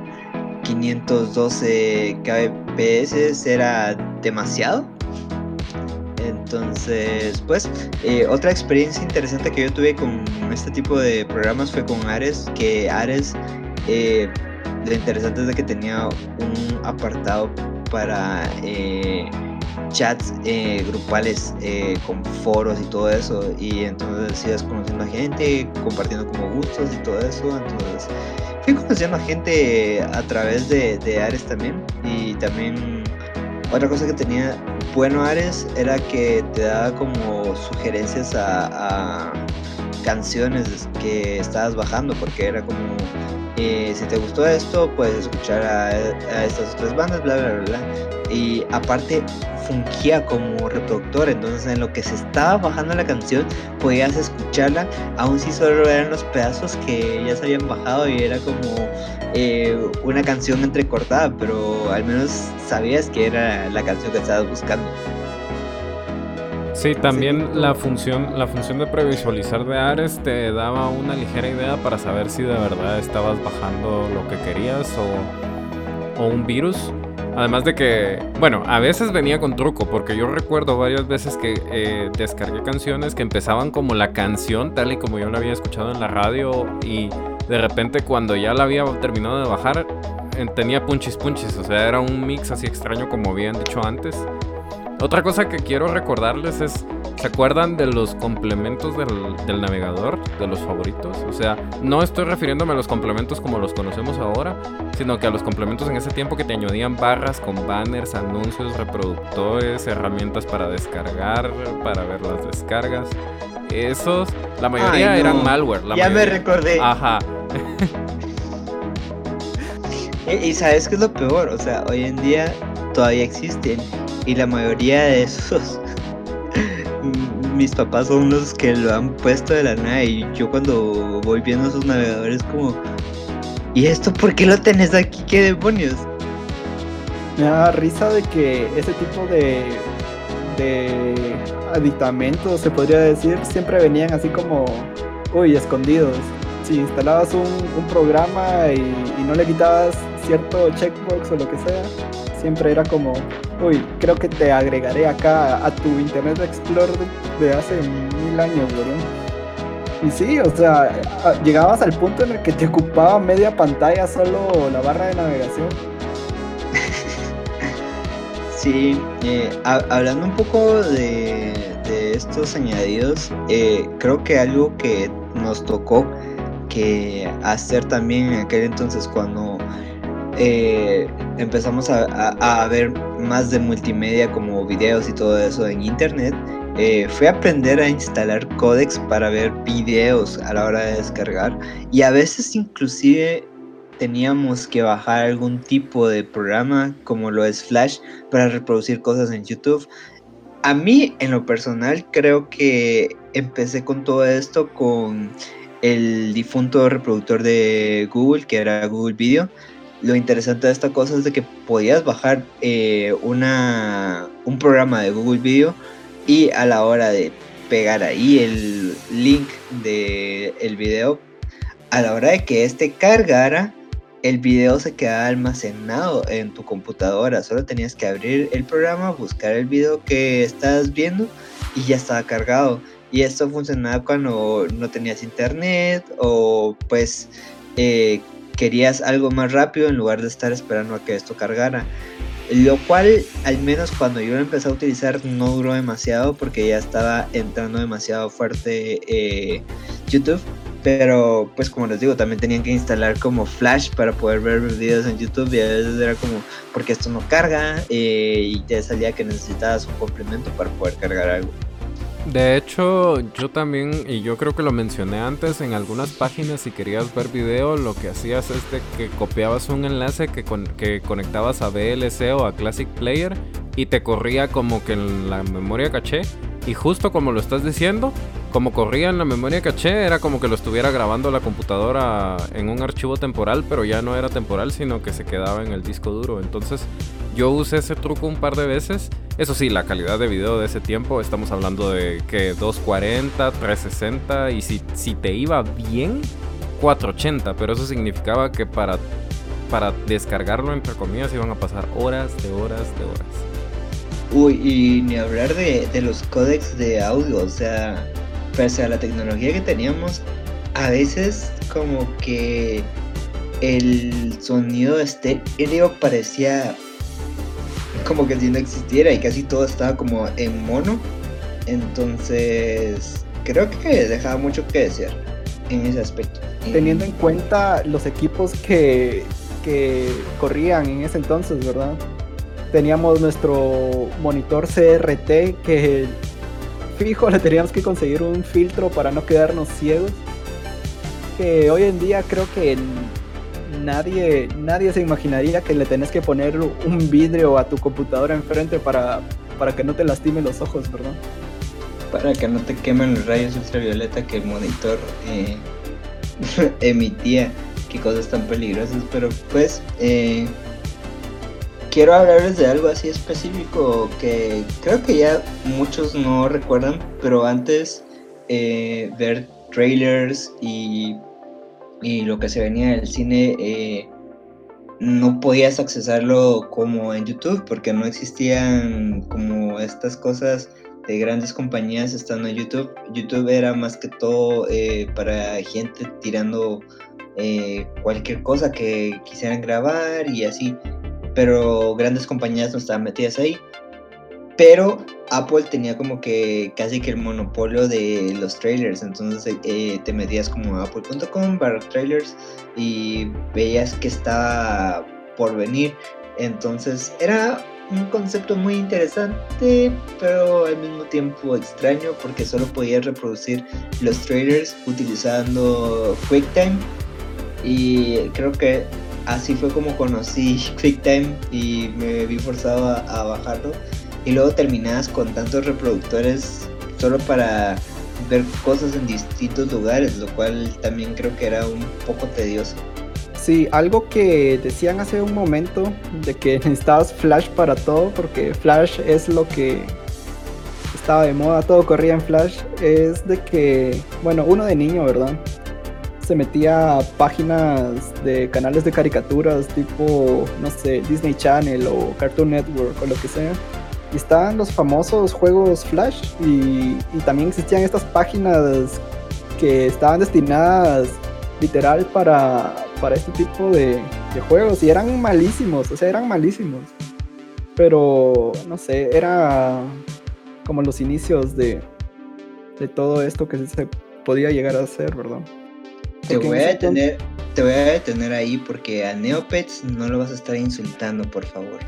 C: 512 kbps era demasiado. Entonces, pues, eh, otra experiencia interesante que yo tuve con este tipo de programas fue con Ares, que Ares, eh, lo interesante es de que tenía un apartado para eh, chats grupales con foros y todo eso, y entonces ibas conociendo a gente, compartiendo como gustos y todo eso, entonces fui conociendo a gente a través de Ares también, y también otra cosa que tenía bueno Ares era que te daba como sugerencias a, canciones que estabas bajando, porque era como, eh, si te gustó esto, puedes escuchar a, estas otras bandas, bla, bla, bla. Y aparte fungía como reproductor, entonces en lo que se estaba bajando la canción podías escucharla, aun si solo eran los pedazos que ya se habían bajado y era como eh, una canción entrecortada, pero al menos sabías que era la canción que estabas buscando.
A: Sí, también la función, la función de previsualizar de Ares te daba una ligera idea para saber si de verdad estabas bajando lo que querías o, o un virus Además de que, bueno, a veces venía con truco, porque yo recuerdo varias veces que eh, descargué canciones que empezaban como la canción, tal y como yo la había escuchado en la radio, y de repente cuando ya la había terminado de bajar, tenía punchis punchis, o sea, era un mix así extraño como habían dicho antes. Otra cosa que quiero recordarles es, ¿se acuerdan de los complementos del, navegador, de los favoritos? O sea, no estoy refiriéndome a los complementos como los conocemos ahora, sino que a los complementos en ese tiempo que te añadían barras con banners, anuncios, reproductores, herramientas para descargar, para ver las descargas. Esos, la mayoría eran malware.
C: ya me recordé.
A: Ajá.
C: y, sabes qué es lo peor, o sea, hoy en día todavía existen y la mayoría de esos mis papás son los que lo han puesto de la nada y yo cuando voy viendo esos navegadores como ¿y esto por qué lo tenés aquí? ¿Qué demonios?
B: Me da risa de que ese tipo de de aditamentos, se podría decir, siempre venían así como, uy, escondidos. Si instalabas un, programa y, no le quitabas cierto checkbox o lo que sea, siempre era como, uy, creo que te agregaré acá a tu Internet Explorer de hace mil años, ¿verdad? Y sí, o sea, llegabas al punto en el que te ocupaba media pantalla solo la barra de navegación.
C: Sí, eh, hablando un poco de, estos añadidos, eh, creo que algo que nos tocó que hacer también en aquel entonces cuando eh, empezamos a, ver más de multimedia como videos y todo eso en internet, fue aprender a instalar códex para ver videos a la hora de descargar y a veces inclusive teníamos que bajar algún tipo de programa como lo es Flash para reproducir cosas en YouTube. A mí, en lo personal, creo que empecé con todo esto con el difunto reproductor de Google, que era Google Video. Lo interesante de esta cosa es de que podías bajar eh, una, un programa de Google Video y a la hora de pegar ahí el link del el video, a la hora de que este cargara, el video se quedaba almacenado en tu computadora. Solo tenías que abrir el programa, buscar el video que estabas viendo y ya estaba cargado. Y esto funcionaba cuando no tenías internet o pues eh, querías algo más rápido en lugar de estar esperando a que esto cargara. Lo cual, al menos cuando yo lo empecé a utilizar, no duró demasiado porque ya estaba entrando demasiado fuerte eh, YouTube. Pero pues como les digo, también tenían que instalar como Flash para poder ver videos en YouTube y a veces era como, porque esto no carga eh, y ya salía que necesitabas un complemento para poder cargar algo.
A: De hecho, yo también, y yo creo que lo mencioné antes, en algunas páginas si querías ver video, lo que hacías es que copiabas un enlace que, que conectabas a VLC o a Classic Player y te corría como que en la memoria caché. Y justo como lo estás diciendo, como corría en la memoria caché, era como que lo estuviera grabando la computadora en un archivo temporal, pero ya no era temporal, sino que se quedaba en el disco duro. Entonces yo usé ese truco un par de veces. Eso sí, la calidad de video de ese tiempo, estamos hablando de que 240, 360 y si, si te iba bien, 480, pero eso significaba que para, para descargarlo, entre comillas, iban a pasar horas de horas de horas.
C: Uy, y ni hablar de, de los códecs de audio, o sea, pese a la tecnología que teníamos, a veces como que el sonido estéreo parecía como que si no existiera y casi todo estaba como en mono. Entonces, creo que dejaba mucho que desear en ese aspecto.
B: Teniendo en cuenta los equipos que, que corrían en ese entonces, ¿verdad? Teníamos nuestro monitor CRT que fijo le teníamos que conseguir un filtro para no quedarnos ciegos. Que hoy en día creo que nadie, nadie se imaginaría que le tenés que poner un vidrio a tu computadora enfrente para, para que no te lastime los ojos, ¿verdad?
C: Para que no te quemen los rayos ultravioleta que el monitor eh, emitía. Qué cosas tan peligrosas, pero pues eh, quiero hablarles de algo así específico que creo que ya muchos no recuerdan, pero antes eh, ver trailers y, y, lo que se venía del cine, eh, no podías accesarlo como en YouTube porque no existían como estas cosas de grandes compañías estando en YouTube. YouTube era más que todo eh, para gente tirando cualquier cosa que quisieran grabar y así pero grandes compañías no estaban metidas ahí. Pero Apple tenía como que casi que el monopolio de los trailers, entonces eh, te metías como apple.com barra trailers y veías que estaba por venir. Entonces era un concepto muy interesante, pero al mismo tiempo extraño porque solo podía reproducir los traders utilizando QuickTime y creo que así fue como conocí QuickTime y me vi forzado a, bajarlo y luego terminabas con tantos reproductores solo para ver cosas en distintos lugares, lo cual también creo que era un poco tedioso.
B: Sí, algo que decían hace un momento de que necesitabas Flash para todo, porque Flash es lo que estaba de moda, todo corría en Flash, es de que, bueno, uno de niño, ¿verdad? Se metía a páginas de canales de caricaturas tipo, no sé, Disney Channel o Cartoon Network o lo que sea. Y estaban los famosos juegos Flash y, y también existían estas páginas que estaban destinadas literal para, para este tipo de, juegos y eran malísimos, o sea, eran malísimos. Pero, no sé, era como los inicios de, de todo esto que se podía llegar a hacer, ¿verdad?
C: Te voy, a detener, te voy a detener ahí porque a Neopets no lo vas a estar insultando, por favor.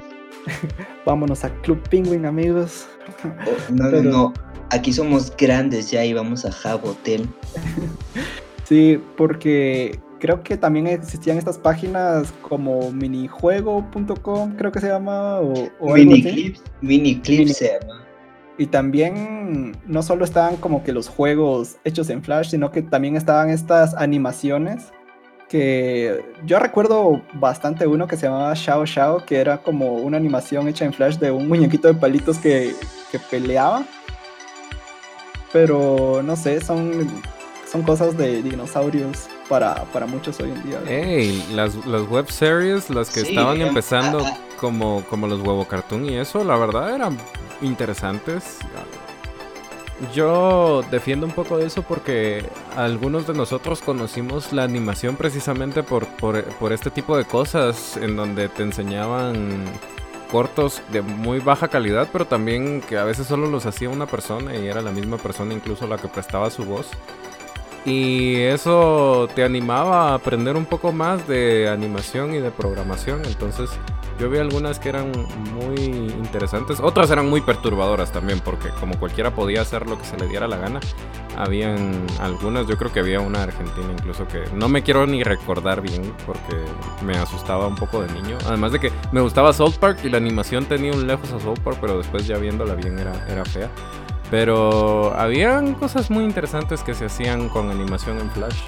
B: Vámonos a Club Penguin, amigos.
C: Oh, no, no, no. Aquí somos grandes ya y vamos a Hub Hotel.
B: sí, porque creo que también existían estas páginas como minijuego.com, creo que se llama, o,
C: o Miniclips, Miniclips se llama.
B: Y también no solo estaban como que los juegos hechos en Flash, sino que también estaban estas animaciones que yo recuerdo bastante uno que se llamaba Shao Shao, que era como una animación hecha en Flash de un muñequito de palitos que, que peleaba. Pero no sé, son, son cosas de dinosaurios para, para muchos hoy en día.
A: Hey, las, las web series, las que estaban em, empezando ah, ah. como, como los huevo cartoon y eso, la verdad eran interesantes. Yo defiendo un poco de eso porque algunos de nosotros conocimos la animación precisamente por, por, por, este tipo de cosas en donde te enseñaban cortos de muy baja calidad, pero también que a veces solo los hacía una persona y era la misma persona incluso la que prestaba su voz. Y eso te animaba a aprender un poco más de animación y de programación. Entonces yo vi algunas que eran muy interesantes. Otras eran muy perturbadoras también porque como cualquiera podía hacer lo que se le diera la gana. Habían algunas, yo creo que había una argentina incluso que no me quiero ni recordar bien porque me asustaba un poco de niño. Además de que me gustaba South Park y la animación tenía un lejos a South Park, pero después ya viéndola bien era, era fea. Pero habían cosas muy interesantes que se hacían con animación en Flash.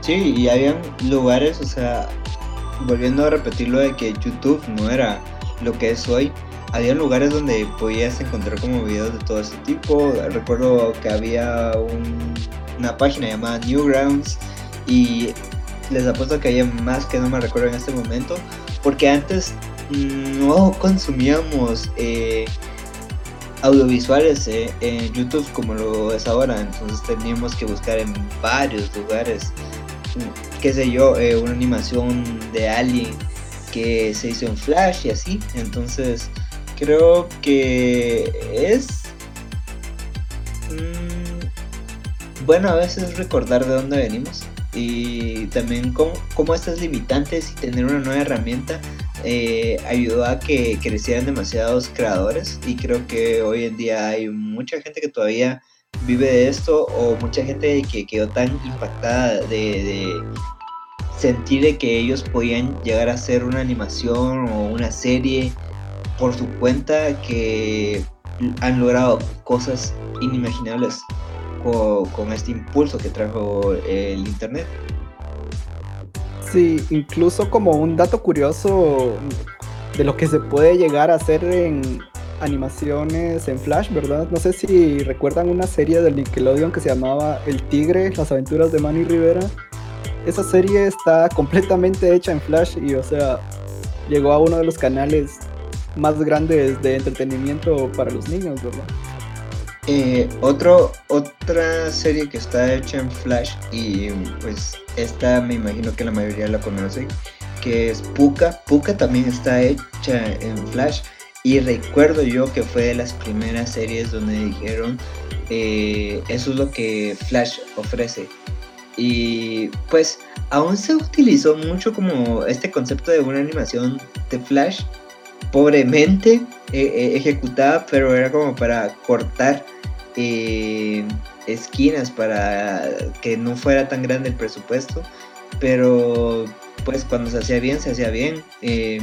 C: Sí, y habían lugares, o sea, volviendo a repetir lo de que YouTube no era lo que es hoy, había lugares donde podías encontrar como videos de todo este tipo. Recuerdo que había una página llamada Newgrounds y les apuesto que había más que no me recuerdo en este momento, porque antes no consumíamos eh, audiovisuales eh, en YouTube como lo es ahora, entonces teníamos que buscar en varios lugares, mm, qué sé yo, eh, una animación de alguien que se hizo en Flash y así, entonces creo que es mm, bueno a veces recordar de dónde venimos y también cómo, cómo estas limitantes y tener una nueva herramienta eh, ayudó a que crecieran demasiados creadores y creo que hoy en día hay mucha gente que todavía vive de esto o mucha gente que quedó tan impactada de, sentir que ellos podían llegar a hacer una animación o una serie por su cuenta que han logrado cosas inimaginables con este impulso que trajo el internet.
B: Sí, incluso como un dato curioso de lo que se puede llegar a hacer en animaciones en Flash, ¿verdad? No sé si recuerdan una serie de Nickelodeon que se llamaba El Tigre, las aventuras de Manny Rivera. Esa serie está completamente hecha en Flash y, o sea, llegó a uno de los canales más grandes de entretenimiento para los niños, ¿verdad?
C: Eh, otro, otra serie que está hecha en Flash y pues esta me imagino que la mayoría la conoce, que es Puka. Puka también está hecha en Flash y recuerdo yo que fue de las primeras series donde dijeron eh, eso es lo que Flash ofrece. Y pues aún se utilizó mucho como este concepto de una animación de Flash, pobremente ejecutada, pero era como para cortar esquinas para que no fuera tan grande el presupuesto. Pero pues cuando se hacía bien, se hacía bien.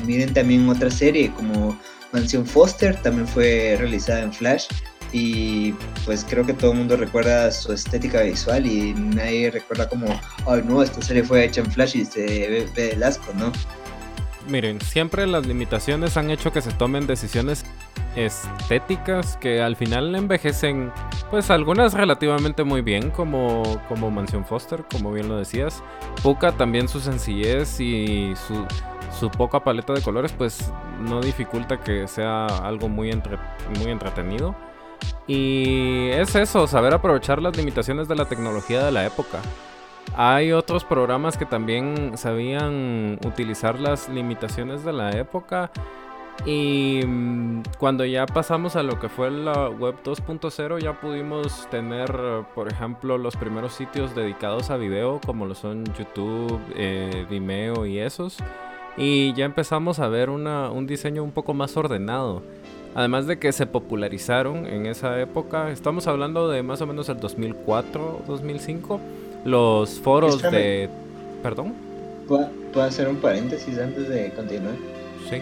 C: miren también otra serie como Mansión Foster, también fue realizada en Flash y pues creo que todo el mundo recuerda su estética visual y nadie recuerda como, ay no, esta serie fue hecha en Flash y se ve, ve el asco, ¿no?
A: Miren, siempre las limitaciones han hecho que se tomen decisiones estéticas que al final envejecen, pues algunas relativamente muy bien, como, como Mansión Foster, como bien lo decías. Puka también su sencillez y su, su poca paleta de colores, pues no dificulta que sea algo muy, muy entretenido. Y es eso, saber aprovechar las limitaciones de la tecnología de la época. Hay otros programas que también sabían utilizar las limitaciones de la época. Y mm, cuando ya pasamos a lo que fue la web 2.0 ya pudimos tener, por ejemplo, los primeros sitios dedicados a video como lo son YouTube, eh, Vimeo y esos. Y ya empezamos a ver un diseño un poco más ordenado. Además de que se popularizaron en esa época, estamos hablando de más o menos el 2004, 2005, los foros de... ¿Perdón?
C: ¿Puedo, hacer un paréntesis antes de continuar?
A: Sí.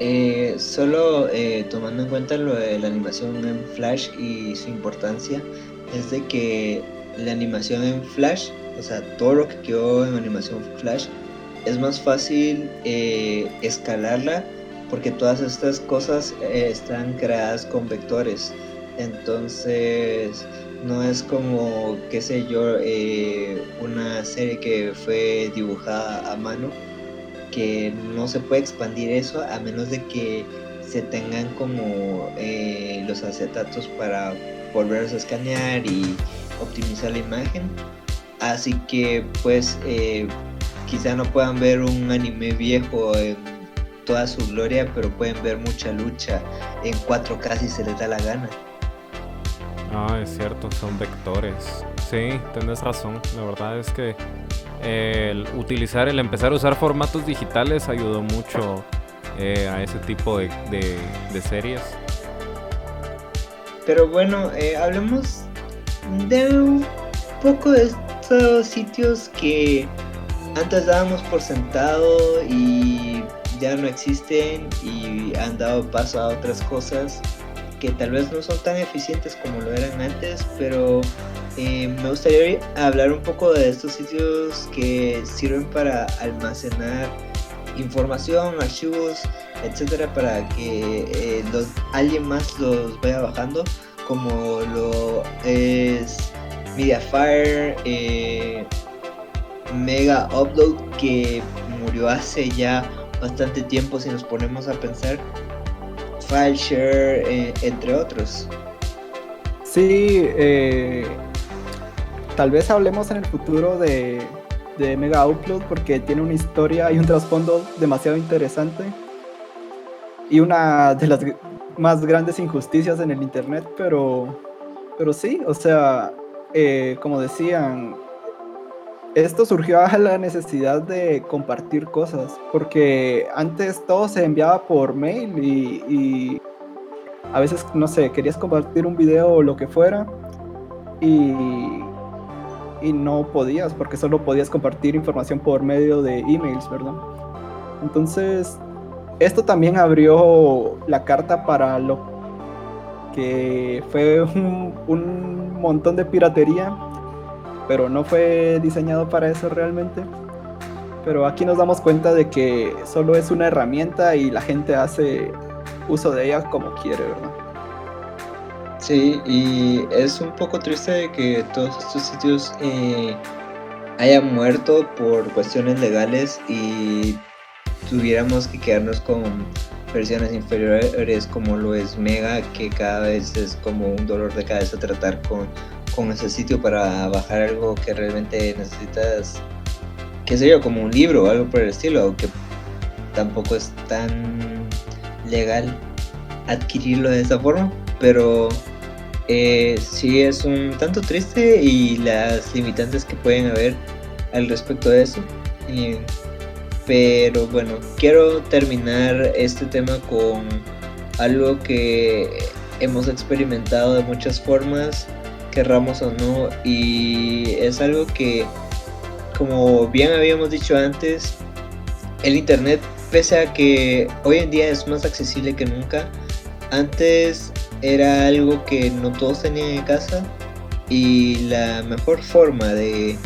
C: Eh, solo eh, tomando en cuenta lo de la animación en Flash y su importancia, es de que la animación en Flash, o sea, todo lo que quedó en animación Flash, es más fácil eh, escalarla porque todas estas cosas eh, están creadas con vectores. Entonces, no es como, qué sé yo, eh, una serie que fue dibujada a mano, que no se puede expandir eso a menos de que se tengan como eh, los acetatos para volverlos a escanear y optimizar la imagen. Así que, pues, quizá no puedan ver un anime viejo en toda su gloria, pero pueden ver mucha lucha en 4K si se les da la gana.
A: Ah, es cierto, son vectores. Sí, tienes razón. La verdad es que el utilizar, el empezar a usar formatos digitales ayudó mucho eh, a ese tipo de, series.
C: Pero bueno, eh, hablemos de un poco de estos sitios que antes dábamos por sentado y ya no existen y han dado paso a otras cosas que tal vez no son tan eficientes como lo eran antes, pero eh, me gustaría hablar un poco de estos sitios que sirven para almacenar información, archivos, etcétera, para que eh, alguien más los vaya bajando, como lo es Mediafire, eh, Mega Upload, que murió hace ya bastante tiempo si nos ponemos a pensar. FileShare, eh, entre otros.
B: Sí, eh, tal vez hablemos en el futuro de, de Mega Upload porque tiene una historia y un trasfondo demasiado interesante y una de las más grandes injusticias en el internet, pero, pero sí, o sea, eh, como decían, esto surgió a la necesidad de compartir cosas, porque antes todo se enviaba por mail y, a veces, no sé, querías compartir un video o lo que fuera y, y no podías, porque solo podías compartir información por medio de emails, ¿verdad? Entonces, esto también abrió la carta para lo que fue un, un montón de piratería pero no fue diseñado para eso realmente. Pero aquí nos damos cuenta de que solo es una herramienta y la gente hace uso de ella como quiere, ¿verdad?
C: Sí, y es un poco triste que todos estos sitios eh, hayan muerto por cuestiones legales y tuviéramos que quedarnos con versiones inferiores como lo es Mega, que cada vez es como un dolor de cabeza tratar con con ese sitio para bajar algo que realmente necesitas, qué sé como un libro o algo por el estilo, aunque tampoco es tan legal adquirirlo de esa forma, pero eh, sí es un tanto triste y las limitantes que pueden haber al respecto de eso. Y Pero bueno, quiero terminar este tema con algo que hemos experimentado de muchas formas, querramos o no, y es algo que, como bien habíamos dicho antes, el Internet, pese a que hoy en día es más accesible que nunca, antes era algo que no todos tenían en casa y la mejor forma de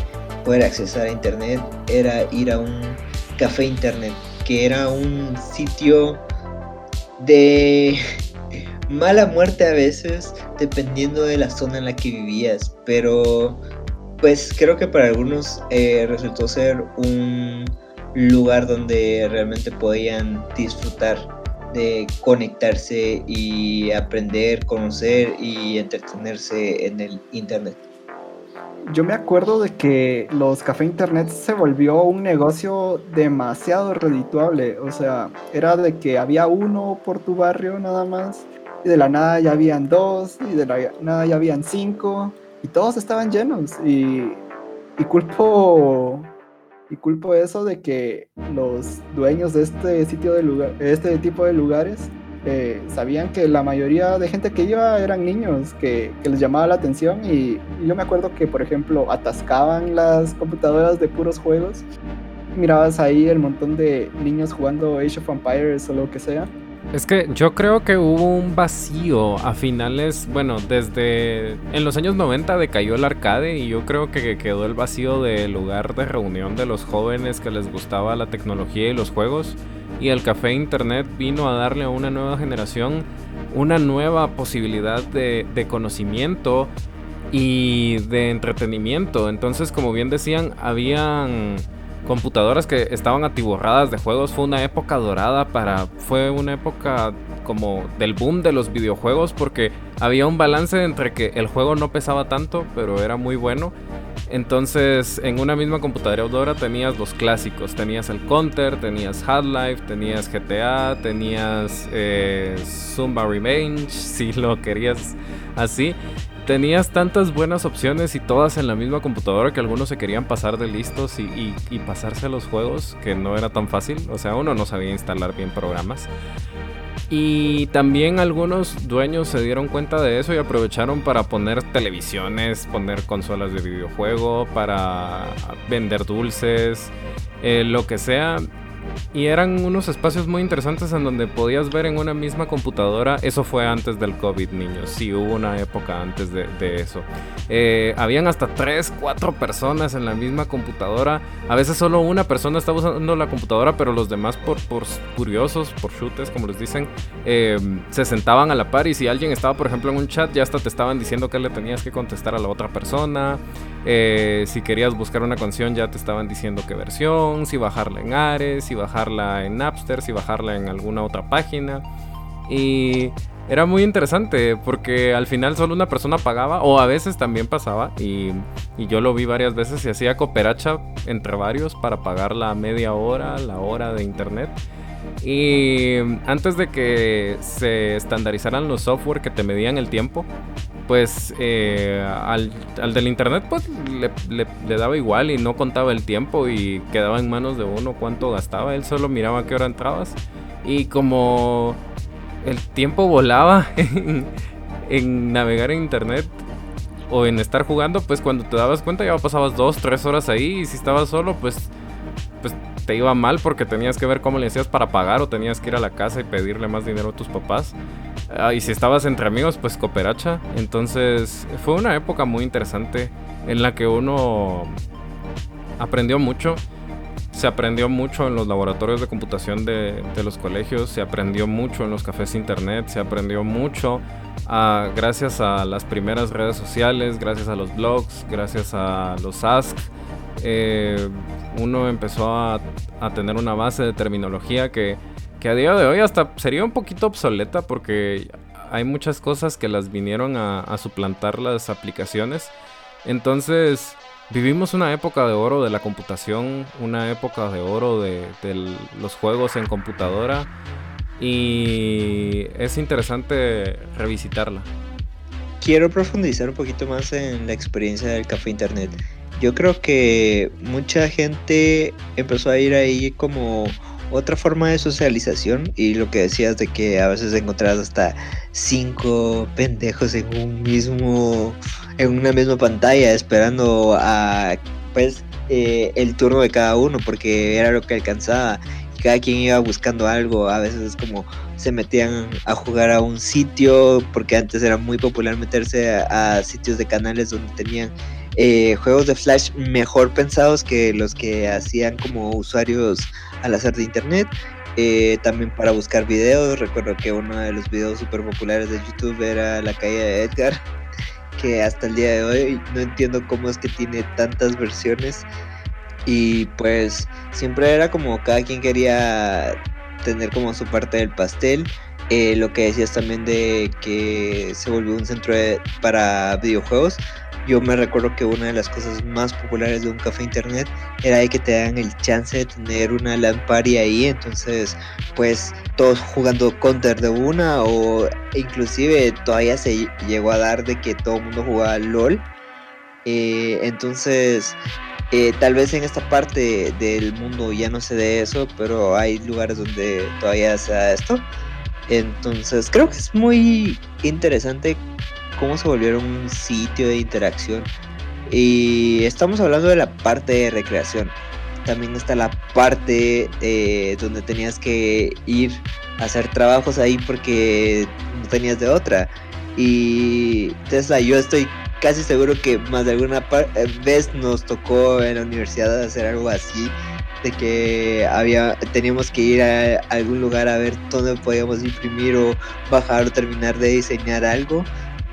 C: poder accesar a Internet era ir a un café Internet, que era un sitio de mala muerte a veces, dependiendo de la zona en la que vivías, pero pues creo que para algunos eh, resultó ser un lugar donde realmente podían disfrutar de conectarse y aprender, conocer y entretenerse en el Internet.
B: Yo me acuerdo de que los café internet se volvió un negocio demasiado redituable. O sea, era de que había uno por tu barrio nada más. De la nada ya habían dos. Y de la nada ya habían cinco. Y todos estaban llenos. Y, y culpo y culpo eso de que los dueños de este sitio de lugar, este tipo de lugares eh, sabían que la mayoría de gente que iba eran niños que, que les llamaba la atención y, y, yo me acuerdo que por ejemplo atascaban las computadoras de puros juegos mirabas ahí el montón de niños jugando Age of Empires o lo que sea
A: es que yo creo que hubo un vacío a finales, bueno, desde en los años 90 decayó el arcade y yo creo que quedó el vacío del lugar de reunión de los jóvenes que les gustaba la tecnología y los juegos y el café internet vino a darle a una nueva generación una nueva posibilidad de, de conocimiento y de entretenimiento. Entonces, como bien decían, habían computadoras que estaban atiborradas de juegos. Fue una época dorada para. Fue una época como del boom de los videojuegos porque había un balance entre que el juego no pesaba tanto, pero era muy bueno. Entonces, en una misma computadora tenías los clásicos. Tenías el Counter, tenías Half-Life, tenías GTA, tenías eh, Zumba Revenge, si lo querías así tenías tantas buenas opciones y todas en la misma computadora que algunos se querían pasar de listos y, pasarse a los juegos, que no era tan fácil. O sea, uno no sabía instalar bien programas. Y también algunos dueños se dieron cuenta de eso y aprovecharon para poner televisiones, poner consolas de videojuego, para vender dulces, eh, lo que sea. Y eran unos espacios muy interesantes en donde podías ver en una misma computadora. Eso fue antes del COVID, niños. Sí, hubo una época antes de, eso. Eh, habían hasta 3, 4 personas en la misma computadora. A veces solo una persona estaba usando la computadora, pero los demás, por, por curiosos, por shooters, como les dicen, eh, se sentaban a la par. Y si alguien estaba, por ejemplo, en un chat, ya hasta te estaban diciendo que le tenías que contestar a la otra persona. Eh, si querías buscar una canción, ya te estaban diciendo qué versión, si bajarla en Ares, si bajarla en Napster, si bajarla en alguna otra página. Y era muy interesante porque al final solo una persona pagaba o a veces también pasaba y, yo lo vi varias veces y hacía cooperacha entre varios para pagar la media hora, la hora de internet. Y antes de que se estandarizaran los software que te medían el tiempo, pues eh, al, del internet pues le, daba igual y no contaba el tiempo y quedaba en manos de uno cuánto gastaba. Él solo miraba a qué hora entrabas y como el tiempo volaba en, navegar en internet o en estar jugando, pues cuando te dabas cuenta ya pasabas dos, tres horas ahí y si estabas solo pues, pues te iba mal porque tenías que ver cómo le hacías para pagar o tenías que ir a la casa y pedirle más dinero a tus papás. Ah, y si estabas entre amigos, pues cooperacha. Entonces fue una época muy interesante en la que uno aprendió mucho. Se aprendió mucho en los laboratorios de computación de, los colegios, se aprendió mucho en los cafés internet, se aprendió mucho ah, gracias a las primeras redes sociales, gracias a los blogs, gracias a los Ask. Eh, uno empezó a, tener una base de terminología que, a día de hoy hasta sería un poquito obsoleta porque hay muchas cosas que las vinieron a, suplantar las aplicaciones. Entonces, vivimos una época de oro de la computación, una época de oro de, de, los juegos en computadora y es interesante revisitarla.
C: Quiero profundizar un poquito más en la experiencia del café internet. Yo creo que mucha gente empezó a ir ahí como otra forma de socialización y lo que decías de que a veces encontrabas hasta cinco pendejos en un mismo en una misma pantalla esperando a pues eh, el turno de cada uno porque era lo que alcanzaba cada quien iba buscando algo. A veces es como se metían a jugar a un sitio porque antes era muy popular meterse a, sitios de canales donde tenían eh, juegos de flash mejor pensados que los que hacían como usuarios al hacer de internet. Eh, también para buscar videos, recuerdo que uno de los videos súper populares de YouTube era la caída de Edgar, que hasta el día de hoy no entiendo cómo es que tiene tantas versiones. Y pues siempre era como cada quien quería tener como su parte del pastel. Eh, lo que decías también de que se volvió un centro para videojuegos. Yo me recuerdo que una de las cosas más populares de un café internet era de que te dan el chance de tener una LAN ahí, entonces pues todos jugando counter de una o inclusive todavía se llegó a dar de que todo el mundo jugaba LOL. Eh, entonces eh, tal vez en esta parte del mundo ya no se dé eso, pero hay lugares donde todavía se da esto. Entonces creo que es muy interesante cómo se volvieron un sitio de interacción. Y estamos hablando de la parte de recreación. También está la parte eh, donde tenías que ir a hacer trabajos ahí porque no tenías de otra. Y Tesla, yo estoy casi seguro que más de alguna eh, vez nos tocó en la universidad hacer algo así de que había teníamos que ir a algún lugar a ver dónde podíamos imprimir o bajar o terminar de diseñar algo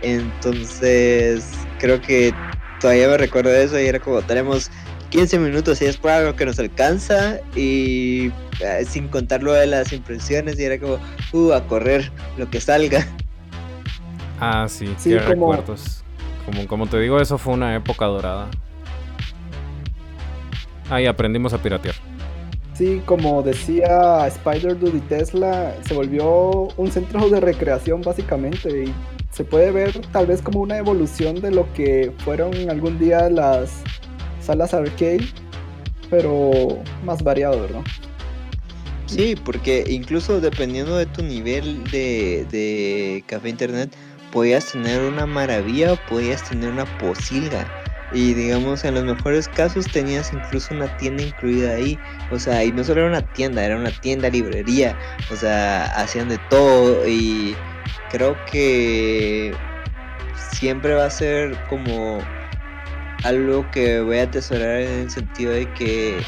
C: entonces, creo que todavía me recuerdo de eso y era como, tenemos 15 minutos y es por algo que nos alcanza y eh, sin contar lo de las impresiones y era como, uh, a correr lo que salga.
A: Ah, sí, sí qué recuerdos. Como, como te digo, eso fue una época dorada. Ahí aprendimos a piratear.
B: Sí, como decía Spider Dude Tesla, se volvió un centro de recreación básicamente y se puede ver tal vez como una evolución de lo que fueron algún día las salas arcade, pero más variado, ¿verdad?
C: Sí, porque incluso dependiendo de tu nivel de, de café internet, podías tener una maravilla podías tener una posilga. Y digamos, en los mejores casos tenías incluso una tienda incluida ahí. O sea, y no solo era una tienda, era una tienda, librería. O sea, hacían de todo y creo que siempre va a ser como algo que voy a atesorar en el sentido de que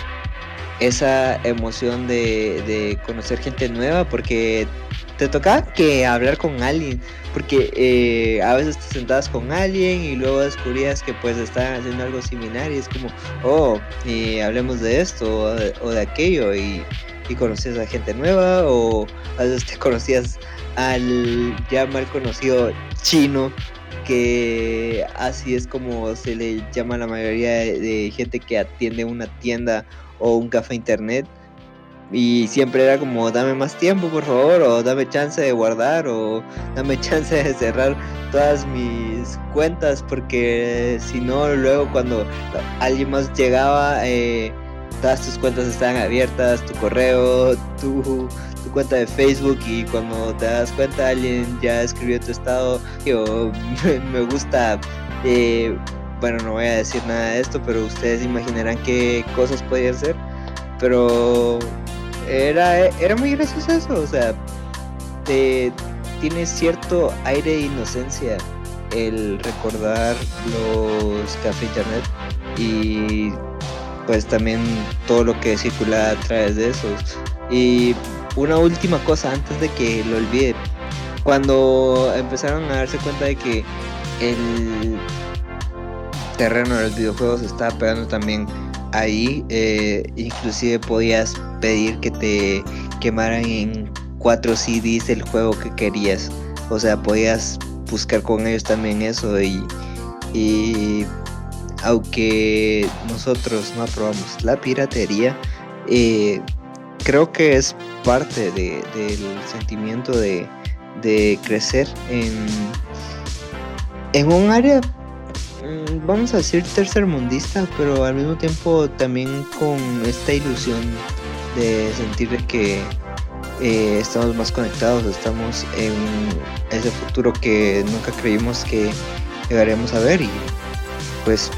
C: esa emoción de, conocer gente nueva porque te toca que hablar con alguien porque eh, a veces te sentabas con alguien y luego descubrías que pues estaban haciendo algo similar y es como oh y hablemos de esto o de, o aquello y, y conocías a gente nueva o a veces te conocías al ya mal conocido chino, que así es como se le llama a la mayoría de, gente que atiende una tienda o un café internet. Y siempre era como, dame más tiempo, por favor, o dame chance de guardar, o dame chance de cerrar todas mis cuentas, porque si no, luego cuando alguien más llegaba, eh, todas tus cuentas estaban abiertas, tu correo, tu cuenta de Facebook y cuando te das cuenta alguien ya escribió tu estado o me gusta, eh, bueno, no voy a decir nada de esto, pero ustedes imaginarán qué cosas podían ser, pero era, era muy gracioso eso, o sea, tiene cierto aire de inocencia el recordar los café internet y pues también todo lo que circula a través de esos. Y una última cosa antes de que lo olvide. Cuando empezaron a darse cuenta de que el terreno de los videojuegos estaba pegando también ahí, eh, inclusive podías pedir que te quemaran en cuatro CDs el juego que querías. O sea, podías buscar con ellos también eso y, y aunque nosotros no aprobamos la piratería, eh, creo que es parte de, del sentimiento de, de crecer en, en un área mm, vamos a decir tercermundista, pero al mismo tiempo también con esta ilusión de sentir que eh, estamos más conectados, estamos en ese futuro que nunca creímos que llegaremos a ver y pues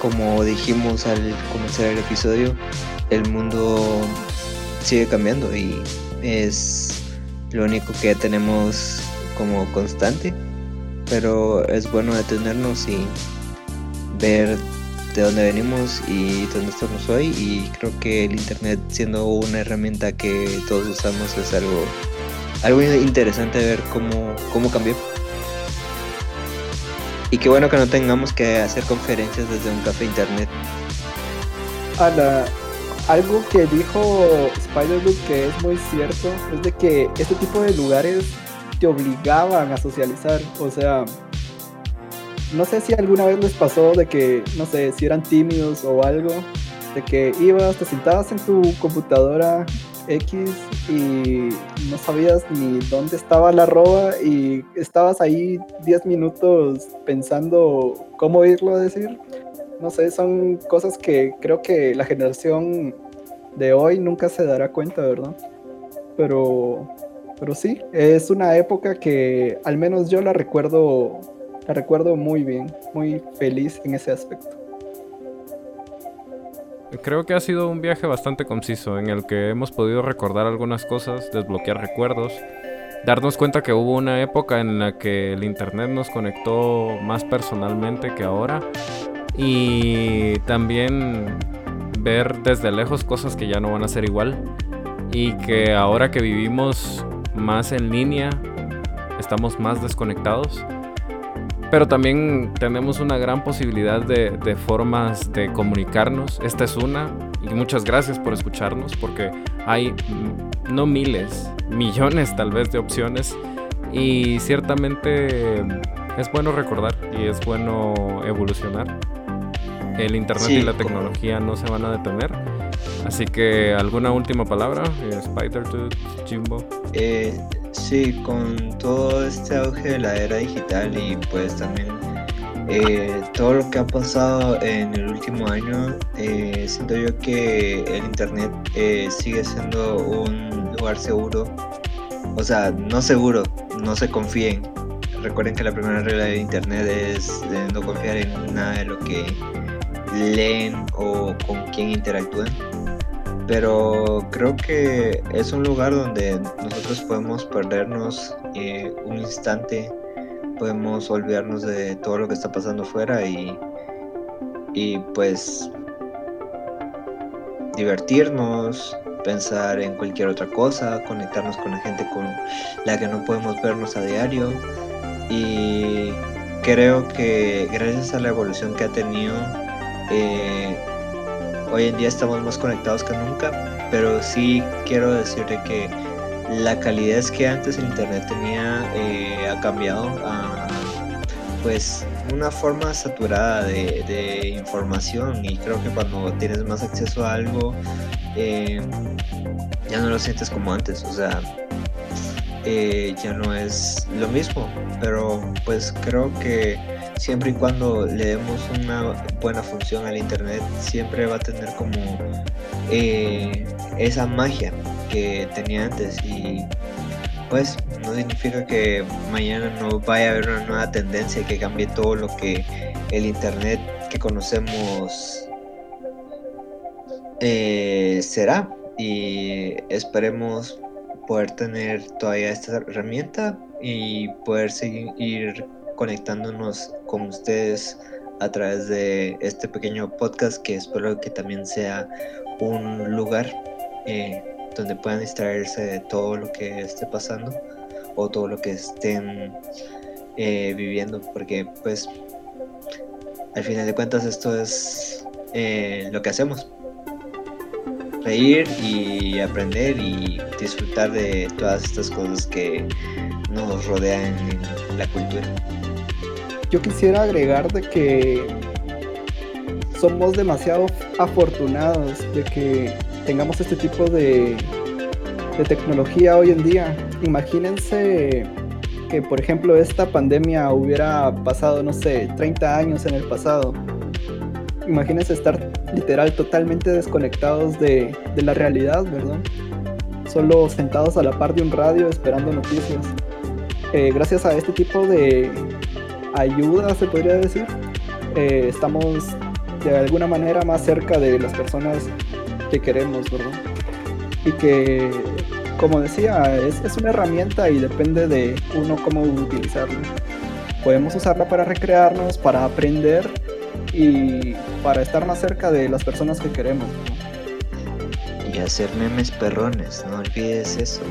C: como dijimos al comenzar el episodio, el mundo sigue cambiando y es lo único que tenemos como constante, pero es bueno detenernos y ver de dónde venimos y dónde estamos hoy y creo que el internet siendo una herramienta que todos usamos es algo algo interesante ver cómo, cómo cambió. Y qué bueno que no tengamos que hacer conferencias desde un café internet.
B: Ana, algo que dijo spider que es muy cierto es de que este tipo de lugares te obligaban a socializar. O sea, no sé si alguna vez les pasó de que, no sé, si eran tímidos o algo, de que ibas, te sentabas en tu computadora X y no sabías ni dónde estaba la arroba y estabas ahí 10 minutos pensando cómo irlo a decir. No sé, son cosas que creo que la generación de hoy nunca se dará cuenta, ¿verdad? Pero, pero sí, es una época que al menos yo la recuerdo la recuerdo muy bien, muy feliz en ese aspecto.
A: Creo que ha sido un viaje bastante conciso en el que hemos podido recordar algunas cosas, desbloquear recuerdos, darnos cuenta que hubo una época en la que el Internet nos conectó más personalmente que ahora y también ver desde lejos cosas que ya no van a ser igual y que ahora que vivimos más en línea estamos más desconectados pero también tenemos una gran posibilidad de, formas de comunicarnos. Esta es una. Y muchas gracias por escucharnos porque hay mm, no miles, millones tal vez de opciones. Y ciertamente es bueno recordar y es bueno evolucionar. El Internet y la tecnología no se van a detener. Así que, ¿alguna última palabra? Eh, Spider Jimbo.
C: Eh, Sí, con todo este auge de la era digital y pues también eh, todo lo que ha pasado en el último año, eh, siento yo que el Internet sigue siendo un lugar seguro. O sea, no seguro, no se confíen. Recuerden que la primera regla de Internet es de no confiar en nada de lo que leen o con quién interactúan pero creo que es un lugar donde nosotros podemos perdernos eh, un instante, podemos olvidarnos de todo lo que está pasando afuera y, y pues divertirnos, pensar en cualquier otra cosa, conectarnos con la gente con la que no podemos vernos a diario. Y creo que gracias a la evolución que ha tenido eh, hoy en día estamos más conectados que nunca, pero sí quiero decirle que la calidad que antes el internet tenía eh, ha cambiado a pues una forma saturada de, información y creo que cuando tienes más acceso a algo eh, ya no lo sientes como antes, o sea, ya no es lo mismo, pero pues creo que siempre y cuando le demos una buena función al internet, siempre va a tener como eh, esa magia que tenía antes. Y pues no significa que mañana no vaya a haber una nueva tendencia que cambie todo lo que el internet que conocemos eh, será. Y esperemos poder tener todavía esta herramienta y poder seguir conectándonos con ustedes a través de este pequeño podcast que espero que también sea un lugar eh, donde puedan distraerse de todo lo que esté pasando o todo lo que estén eh, viviendo porque pues al final de cuentas esto es eh, lo que hacemos. Reír y aprender y disfrutar de todas estas cosas que nos rodean en la cultura
B: yo quisiera agregar de que somos demasiado afortunados de que tengamos este tipo de, tecnología hoy en día. Imagínense que, por ejemplo, esta pandemia hubiera pasado, no sé, 30 años en el pasado. Imagínense estar literal totalmente desconectados de, de la realidad, ¿verdad? Solo sentados a la par de un radio esperando noticias. Eh, gracias a este tipo de ayuda, se podría decir, eh, estamos de alguna manera más cerca de las personas que queremos, ¿verdad? Y que, como decía, es, es una herramienta y depende de uno cómo utilizarla. Podemos usarla para recrearnos, para aprender y para estar más cerca de las personas que queremos.
C: Y hacer memes perrones, no olvides eso.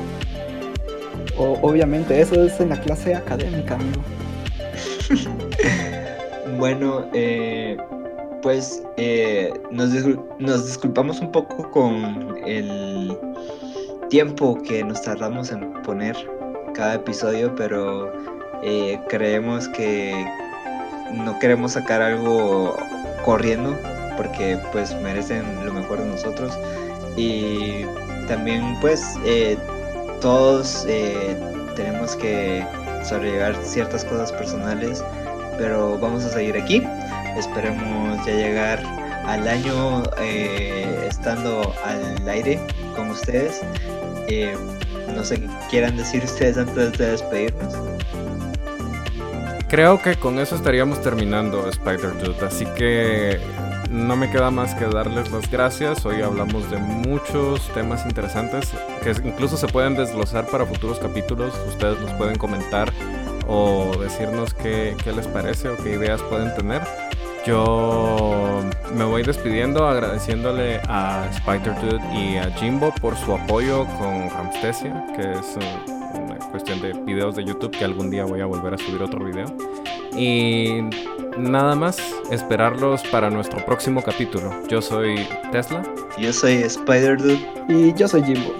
B: O, obviamente, eso es en la clase académica, amigo.
C: bueno, eh, pues eh, nos, disculpamos un poco con el tiempo que nos tardamos en poner cada episodio, pero eh, creemos que no queremos sacar algo corriendo porque pues merecen lo mejor de nosotros. Y también pues todos tenemos que sobrellevar ciertas cosas personales pero vamos a seguir aquí Esperemos ya llegar al año eh, estando al aire con ustedes. Eh, no sé qué quieran decir ustedes antes de despedirnos.
A: Creo que con eso estaríamos terminando Spider Dude, así que no me queda más que darles las gracias. Hoy hablamos de muchos temas interesantes que incluso se pueden desglosar para futuros capítulos. Ustedes nos pueden comentar o decirnos qué, qué les parece o qué ideas pueden tener. Yo me voy despidiendo agradeciéndole a Spider Dude y a Jimbo por su apoyo con Ramstesia, que es una cuestión de videos de YouTube que algún día voy a volver a subir otro video. Y nada más, esperarlos para nuestro próximo capítulo. Yo soy Tesla.
C: Yo soy Spider Dude.
B: Y yo soy Jimbo.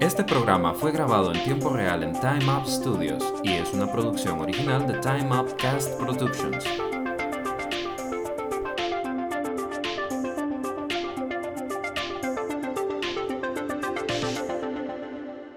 A: Este programa fue grabado en tiempo real en Time Up Studios y es una producción original de Time Up Cast Productions.